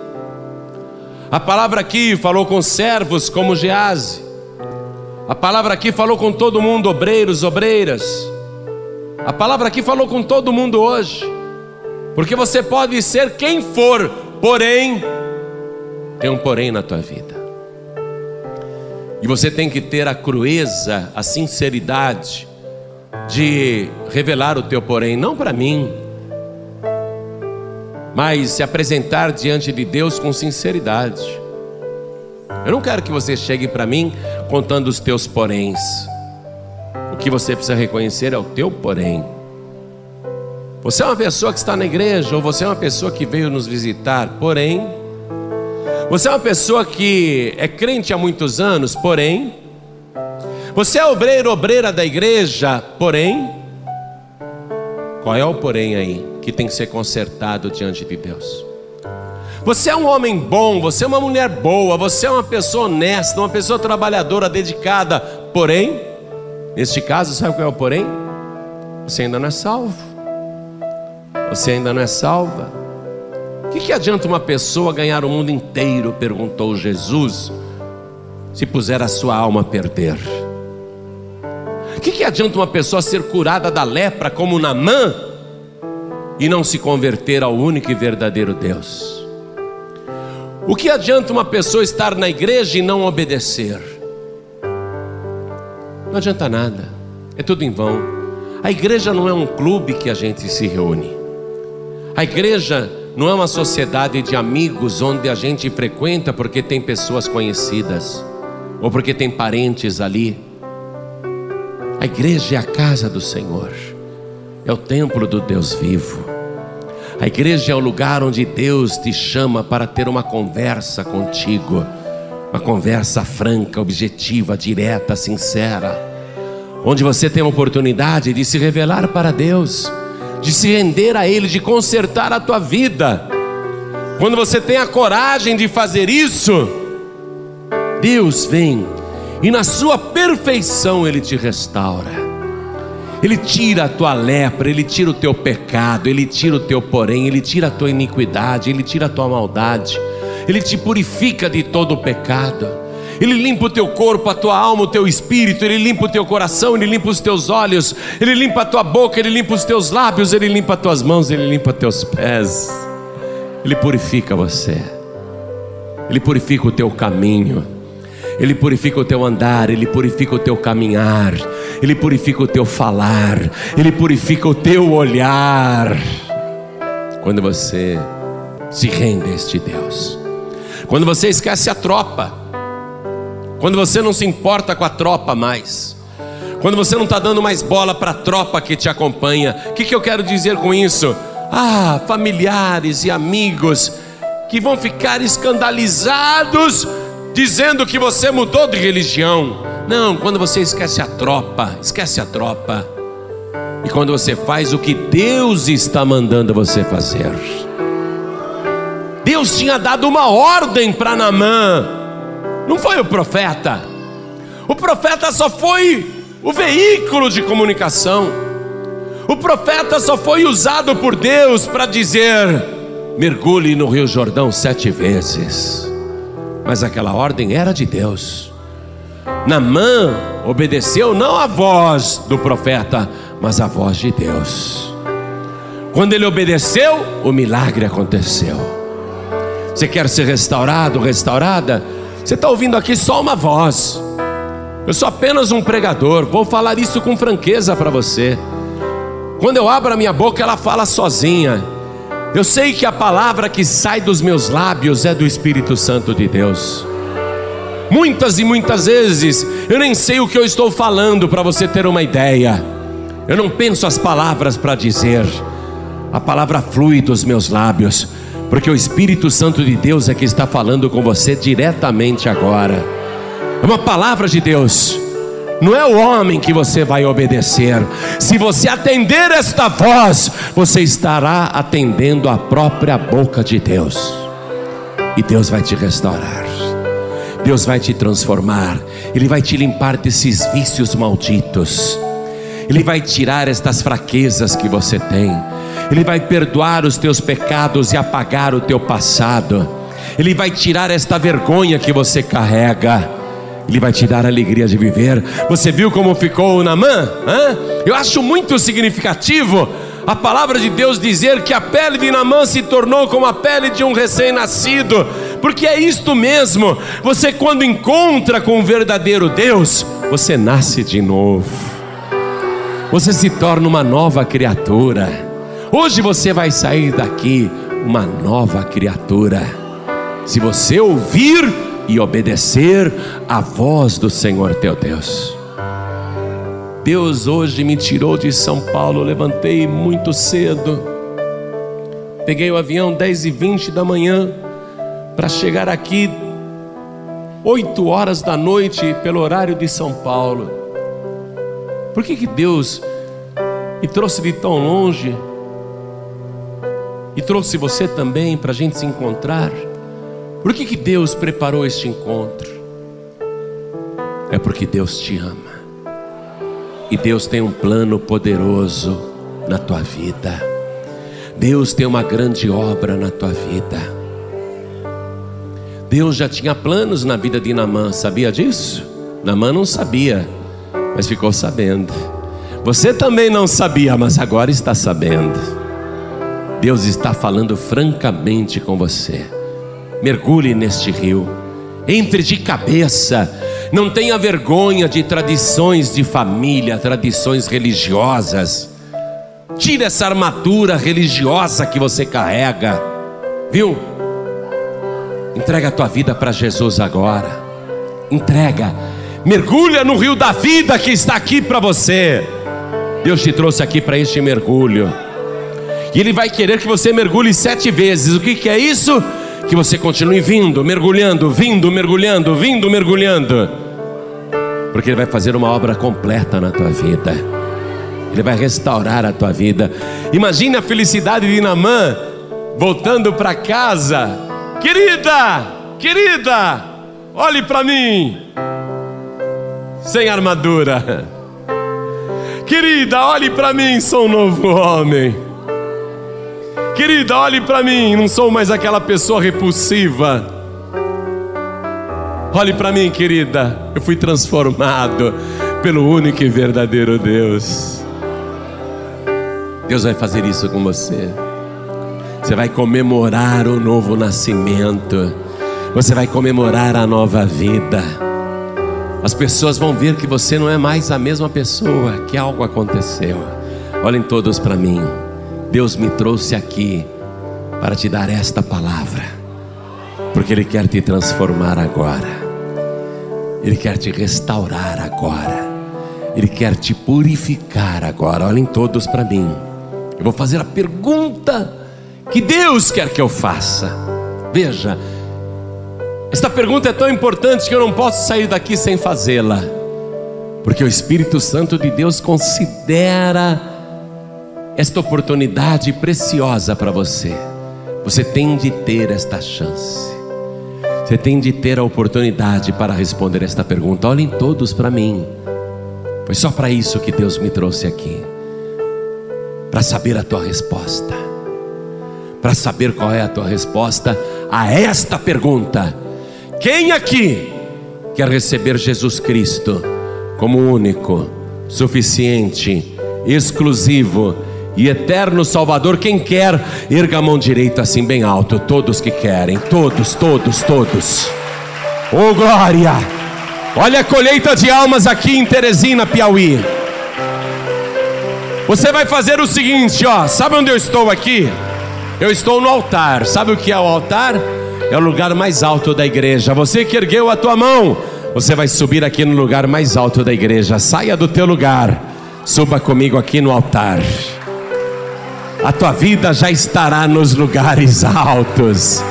a palavra aqui falou com servos como Gease. A palavra aqui falou com todo mundo, obreiros, obreiras. A palavra aqui falou com todo mundo hoje. Porque você pode ser quem for, porém, tem um porém na tua vida. E você tem que ter a crueza, a sinceridade de revelar o teu porém, não para mim, mas se apresentar diante de Deus com sinceridade. Eu não quero que você chegue para mim contando os teus poréns. O que você precisa reconhecer é o teu porém. Você é uma pessoa que está na igreja, ou você é uma pessoa que veio nos visitar, porém, você é uma pessoa que é crente há muitos anos, porém, você é obreiro, obreira da igreja, porém, qual é o porém aí? que tem que ser consertado diante de Deus. Você é um homem bom, você é uma mulher boa, você é uma pessoa honesta, uma pessoa trabalhadora, dedicada, porém, neste caso, sabe qual é o porém? Você ainda não é salvo. Você ainda não é salva. O que, que adianta uma pessoa ganhar o mundo inteiro? perguntou Jesus, se puser a sua alma a perder. O que, que adianta uma pessoa ser curada da lepra como Namã? e não se converter ao único e verdadeiro Deus? O que adianta uma pessoa estar na igreja e não obedecer? Não adianta nada, é tudo em vão. A igreja não é um clube que a gente se reúne. A igreja não é uma sociedade de amigos onde a gente frequenta porque tem pessoas conhecidas ou porque tem parentes ali. A igreja é a casa do Senhor, é o templo do Deus vivo. A igreja é o lugar onde Deus te chama para ter uma conversa contigo, uma conversa franca, objetiva, direta, sincera, onde você tem a oportunidade de se revelar para Deus, de se render a Ele, de consertar a tua vida. Quando você tem a coragem de fazer isso, Deus vem e na sua perfeição Ele te restaura. Ele tira a tua lepra, Ele tira o teu pecado, Ele tira o teu porém, Ele tira a tua iniquidade, Ele tira a tua maldade, Ele te purifica de todo o pecado. Ele limpa o teu corpo, a tua alma, o teu espírito, Ele limpa o teu coração, Ele limpa os teus olhos, Ele limpa a tua boca, Ele limpa os teus lábios, Ele limpa as tuas mãos, Ele limpa teus pés. Ele purifica você, Ele purifica o teu caminho, Ele purifica o teu andar, Ele purifica o teu caminhar. Ele purifica o teu falar, Ele purifica o teu olhar. Quando você se rende a este Deus. Quando você esquece a tropa. Quando você não se importa com a tropa mais. Quando você não está dando mais bola para a tropa que te acompanha. O que, que eu quero dizer com isso? Ah, familiares e amigos que vão ficar escandalizados dizendo que você mudou de religião. Não, quando você esquece a tropa, esquece a tropa. E quando você faz o que Deus está mandando você fazer. Deus tinha dado uma ordem para Namã, não foi o profeta. O profeta só foi o veículo de comunicação. O profeta só foi usado por Deus para dizer: mergulhe no Rio Jordão sete vezes. Mas aquela ordem era de Deus. Namã obedeceu não a voz do profeta, mas a voz de Deus. Quando ele obedeceu, o milagre aconteceu. Você quer ser restaurado, restaurada? Você está ouvindo aqui só uma voz. Eu sou apenas um pregador, vou falar isso com franqueza para você. Quando eu abro a minha boca, ela fala sozinha. Eu sei que a palavra que sai dos meus lábios é do Espírito Santo de Deus. Muitas e muitas vezes eu nem sei o que eu estou falando para você ter uma ideia. Eu não penso as palavras para dizer, a palavra flui dos meus lábios, porque o Espírito Santo de Deus é que está falando com você diretamente agora. É uma palavra de Deus. Não é o homem que você vai obedecer. Se você atender esta voz, você estará atendendo a própria boca de Deus. E Deus vai te restaurar. Deus vai te transformar, Ele vai te limpar desses vícios malditos, Ele vai tirar estas fraquezas que você tem, Ele vai perdoar os teus pecados e apagar o teu passado, Ele vai tirar esta vergonha que você carrega. Ele vai te dar a alegria de viver. Você viu como ficou o Namã? Eu acho muito significativo a palavra de Deus dizer que a pele de Namã se tornou como a pele de um recém-nascido porque é isto mesmo. Você, quando encontra com o verdadeiro Deus, você nasce de novo, você se torna uma nova criatura. Hoje você vai sair daqui uma nova criatura, se você ouvir e obedecer a voz do Senhor teu Deus. Deus hoje me tirou de São Paulo, levantei muito cedo, peguei o avião 10 e 20 da manhã, para chegar aqui oito horas da noite pelo horário de São Paulo. Por que, que Deus me trouxe de tão longe e trouxe você também para a gente se encontrar? Por que, que Deus preparou este encontro? É porque Deus te ama. E Deus tem um plano poderoso na tua vida. Deus tem uma grande obra na tua vida. Deus já tinha planos na vida de Namã, sabia disso? Namã não sabia, mas ficou sabendo. Você também não sabia, mas agora está sabendo. Deus está falando francamente com você. Mergulhe neste rio, entre de cabeça. Não tenha vergonha de tradições de família, tradições religiosas. Tire essa armadura religiosa que você carrega, viu? Entrega a tua vida para Jesus agora. Entrega. Mergulha no rio da vida que está aqui para você. Deus te trouxe aqui para este mergulho. E Ele vai querer que você mergulhe sete vezes. O que, que é isso? Que você continue vindo, mergulhando, vindo, mergulhando, vindo, mergulhando. Porque Ele vai fazer uma obra completa na tua vida. Ele vai restaurar a tua vida. Imagine a felicidade de Namã voltando para casa Querida, querida, olhe para mim, sem armadura. Querida, olhe para mim, sou um novo homem. Querida, olhe para mim, não sou mais aquela pessoa repulsiva. Olhe para mim, querida, eu fui transformado pelo único e verdadeiro Deus. Deus vai fazer isso com você. Você vai comemorar o novo nascimento. Você vai comemorar a nova vida. As pessoas vão ver que você não é mais a mesma pessoa, que algo aconteceu. Olhem todos para mim. Deus me trouxe aqui para te dar esta palavra, porque Ele quer te transformar agora, Ele quer te restaurar agora, Ele quer te purificar agora. Olhem todos para mim, eu vou fazer a pergunta que Deus quer que eu faça. Veja, esta pergunta é tão importante que eu não posso sair daqui sem fazê-la, porque o Espírito Santo de Deus considera esta oportunidade preciosa para você. Você tem de ter esta chance. Você tem de ter a oportunidade para responder esta pergunta. Olhem todos para mim. Foi só para isso que Deus me trouxe aqui para saber a tua resposta. Para saber qual é a tua resposta a esta pergunta: Quem aqui quer receber Jesus Cristo como único, suficiente, exclusivo e eterno Salvador. Quem quer, erga a mão direita assim bem alto. Todos que querem, todos, todos, todos. Oh glória! Olha a colheita de almas aqui em Teresina, Piauí. Você vai fazer o seguinte, ó. Sabe onde eu estou aqui? Eu estou no altar. Sabe o que é o altar? É o lugar mais alto da igreja. Você que ergueu a tua mão, você vai subir aqui no lugar mais alto da igreja. Saia do teu lugar. Suba comigo aqui no altar a tua vida já estará nos lugares altos.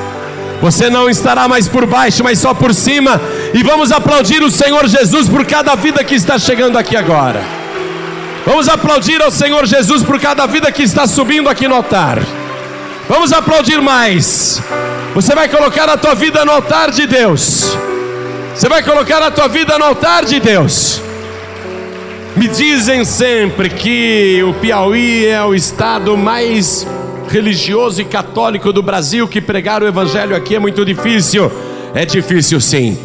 Você não estará mais por baixo, mas só por cima. E vamos aplaudir o Senhor Jesus por cada vida que está chegando aqui agora. Vamos aplaudir ao Senhor Jesus por cada vida que está subindo aqui no altar. Vamos aplaudir mais. Você vai colocar a tua vida no altar de Deus. Você vai colocar a tua vida no altar de Deus. Me dizem sempre que o Piauí é o estado mais religioso e católico do Brasil, que pregar o evangelho aqui é muito difícil. É difícil sim.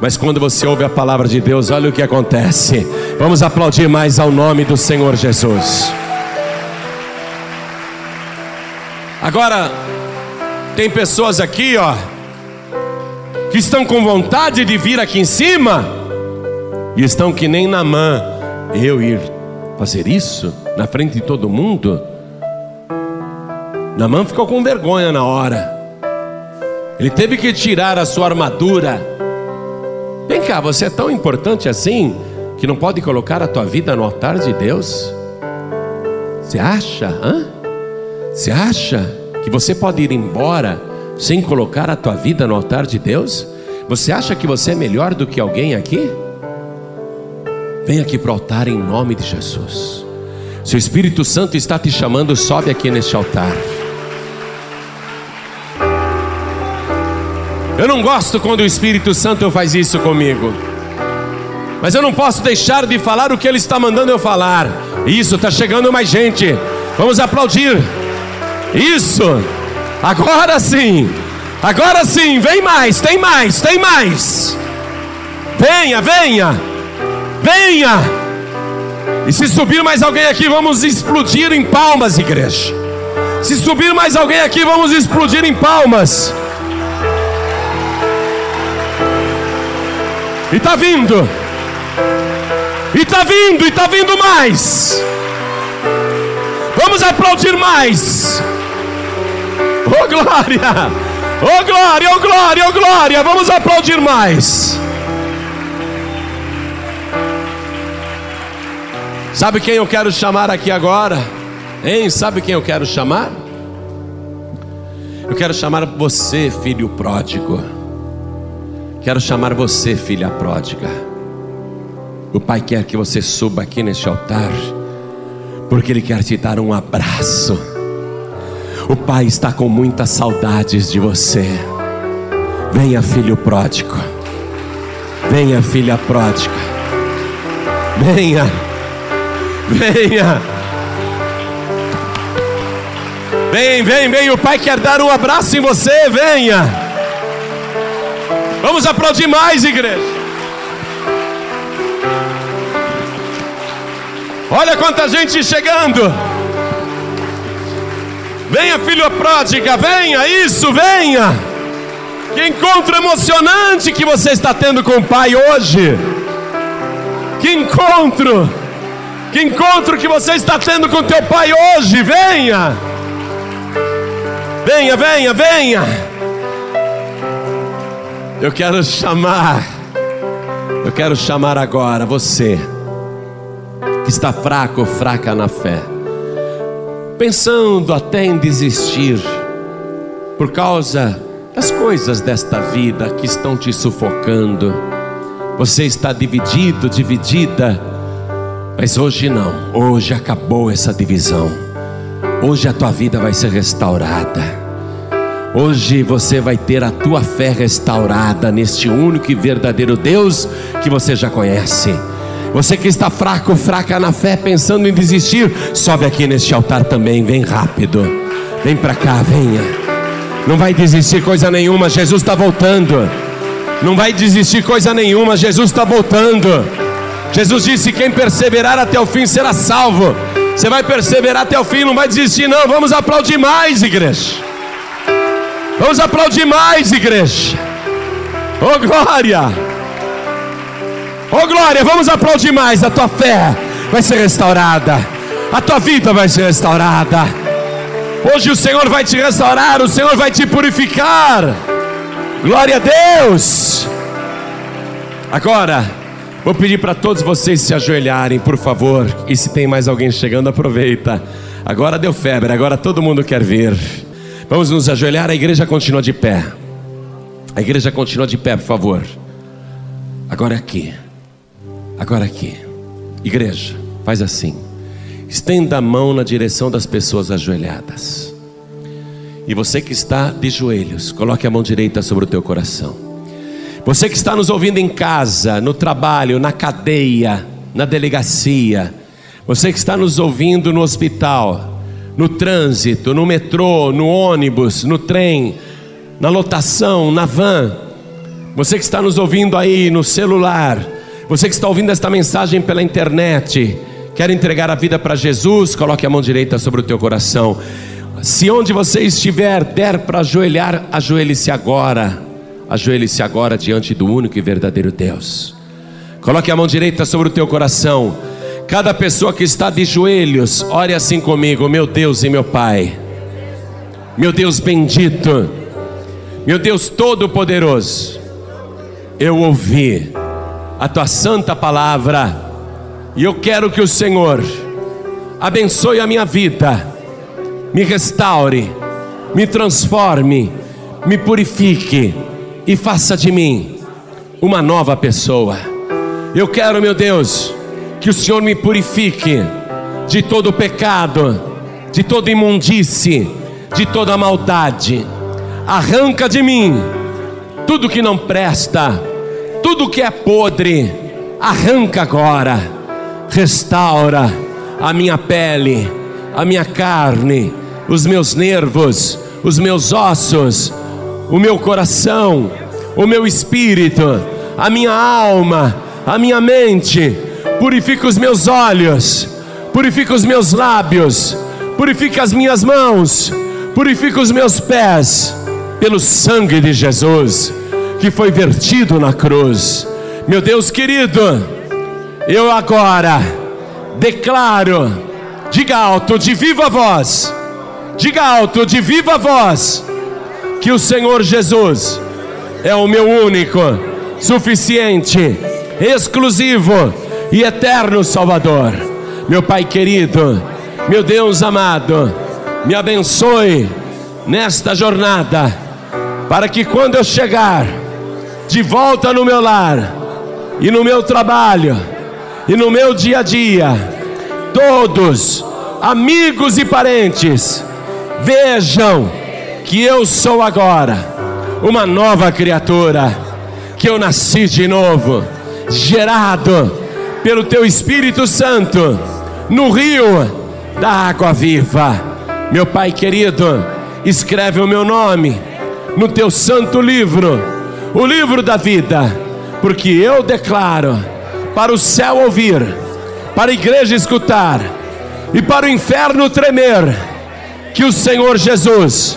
Mas quando você ouve a palavra de Deus, olha o que acontece. Vamos aplaudir mais ao nome do Senhor Jesus. Agora, tem pessoas aqui, ó, que estão com vontade de vir aqui em cima e estão que nem na mão eu ir fazer isso na frente de todo mundo? Namã ficou com vergonha na hora. Ele teve que tirar a sua armadura. Vem cá, você é tão importante assim que não pode colocar a tua vida no altar de Deus? Você acha? Hã? Você acha que você pode ir embora sem colocar a tua vida no altar de Deus? Você acha que você é melhor do que alguém aqui? Vem aqui para o altar em nome de Jesus. Se o Espírito Santo está te chamando, sobe aqui neste altar. Eu não gosto quando o Espírito Santo faz isso comigo. Mas eu não posso deixar de falar o que ele está mandando eu falar. Isso, está chegando mais gente. Vamos aplaudir. Isso. Agora sim. Agora sim. Vem mais, tem mais, tem mais. Venha, venha. Venha! E se subir mais alguém aqui, vamos explodir em palmas, igreja. Se subir mais alguém aqui, vamos explodir em palmas. E está vindo. E está vindo, e está vindo mais. Vamos aplaudir mais. Oh glória! Oh glória, oh glória, oh glória! Vamos aplaudir mais. Sabe quem eu quero chamar aqui agora? Hein? Sabe quem eu quero chamar? Eu quero chamar você, filho pródigo. Quero chamar você, filha pródiga. O Pai quer que você suba aqui neste altar, porque Ele quer te dar um abraço. O Pai está com muitas saudades de você. Venha, filho pródigo. Venha, filha pródiga. Venha. Venha. Vem, vem, vem. O Pai quer dar um abraço em você. Venha. Vamos aplaudir mais, igreja. Olha quanta gente chegando. Venha, filho pródiga, venha, isso, venha. Que encontro emocionante que você está tendo com o Pai hoje. Que encontro. Que encontro que você está tendo com teu pai hoje, venha. Venha, venha, venha. Eu quero chamar, eu quero chamar agora você que está fraco ou fraca na fé, pensando até em desistir, por causa das coisas desta vida que estão te sufocando. Você está dividido, dividida, mas hoje não, hoje acabou essa divisão. Hoje a tua vida vai ser restaurada. Hoje você vai ter a tua fé restaurada neste único e verdadeiro Deus que você já conhece. Você que está fraco, fraca na fé, pensando em desistir, sobe aqui neste altar também, vem rápido. Vem para cá, venha. Não vai desistir coisa nenhuma, Jesus está voltando. Não vai desistir coisa nenhuma, Jesus está voltando. Jesus disse: quem perseverar até o fim será salvo. Você vai perseverar até o fim, não vai desistir, não. Vamos aplaudir mais, igreja. Vamos aplaudir mais, igreja. Oh glória! Oh glória, vamos aplaudir mais. A tua fé vai ser restaurada. A tua vida vai ser restaurada. Hoje o Senhor vai te restaurar, o Senhor vai te purificar. Glória a Deus. Agora, vou pedir para todos vocês se ajoelharem, por favor. E se tem mais alguém chegando, aproveita. Agora deu febre, agora todo mundo quer vir. Vamos nos ajoelhar, a igreja continua de pé. A igreja continua de pé, por favor. Agora aqui. Agora aqui. Igreja, faz assim. Estenda a mão na direção das pessoas ajoelhadas. E você que está de joelhos, coloque a mão direita sobre o teu coração. Você que está nos ouvindo em casa, no trabalho, na cadeia, na delegacia, você que está nos ouvindo no hospital, no trânsito, no metrô, no ônibus, no trem, na lotação, na van, você que está nos ouvindo aí no celular, você que está ouvindo esta mensagem pela internet, quer entregar a vida para Jesus, coloque a mão direita sobre o teu coração. Se onde você estiver der para ajoelhar, ajoelhe-se agora. Ajoelhe-se agora diante do único e verdadeiro Deus. Coloque a mão direita sobre o teu coração. Cada pessoa que está de joelhos, ore assim comigo, meu Deus e meu Pai. Meu Deus bendito. Meu Deus todo-poderoso. Eu ouvi a tua santa palavra e eu quero que o Senhor abençoe a minha vida me restaure, me transforme, me purifique e faça de mim uma nova pessoa. Eu quero, meu Deus, que o Senhor me purifique de todo pecado, de toda imundície, de toda maldade. Arranca de mim tudo que não presta, tudo que é podre. Arranca agora, restaura a minha pele, a minha carne, os meus nervos, os meus ossos, o meu coração, o meu espírito, a minha alma, a minha mente. Purifica os meus olhos, purifica os meus lábios, purifica as minhas mãos, purifica os meus pés, pelo sangue de Jesus que foi vertido na cruz. Meu Deus querido, eu agora declaro, diga alto, de viva voz Diga alto, de viva voz, que o Senhor Jesus é o meu único, suficiente, exclusivo e eterno Salvador. Meu Pai querido, meu Deus amado, me abençoe nesta jornada, para que quando eu chegar de volta no meu lar e no meu trabalho e no meu dia a dia, todos, amigos e parentes, Vejam que eu sou agora uma nova criatura, que eu nasci de novo, gerado pelo Teu Espírito Santo no rio da água viva. Meu Pai querido, escreve o meu nome no Teu santo livro, o livro da vida, porque eu declaro para o céu ouvir, para a igreja escutar e para o inferno tremer que o Senhor Jesus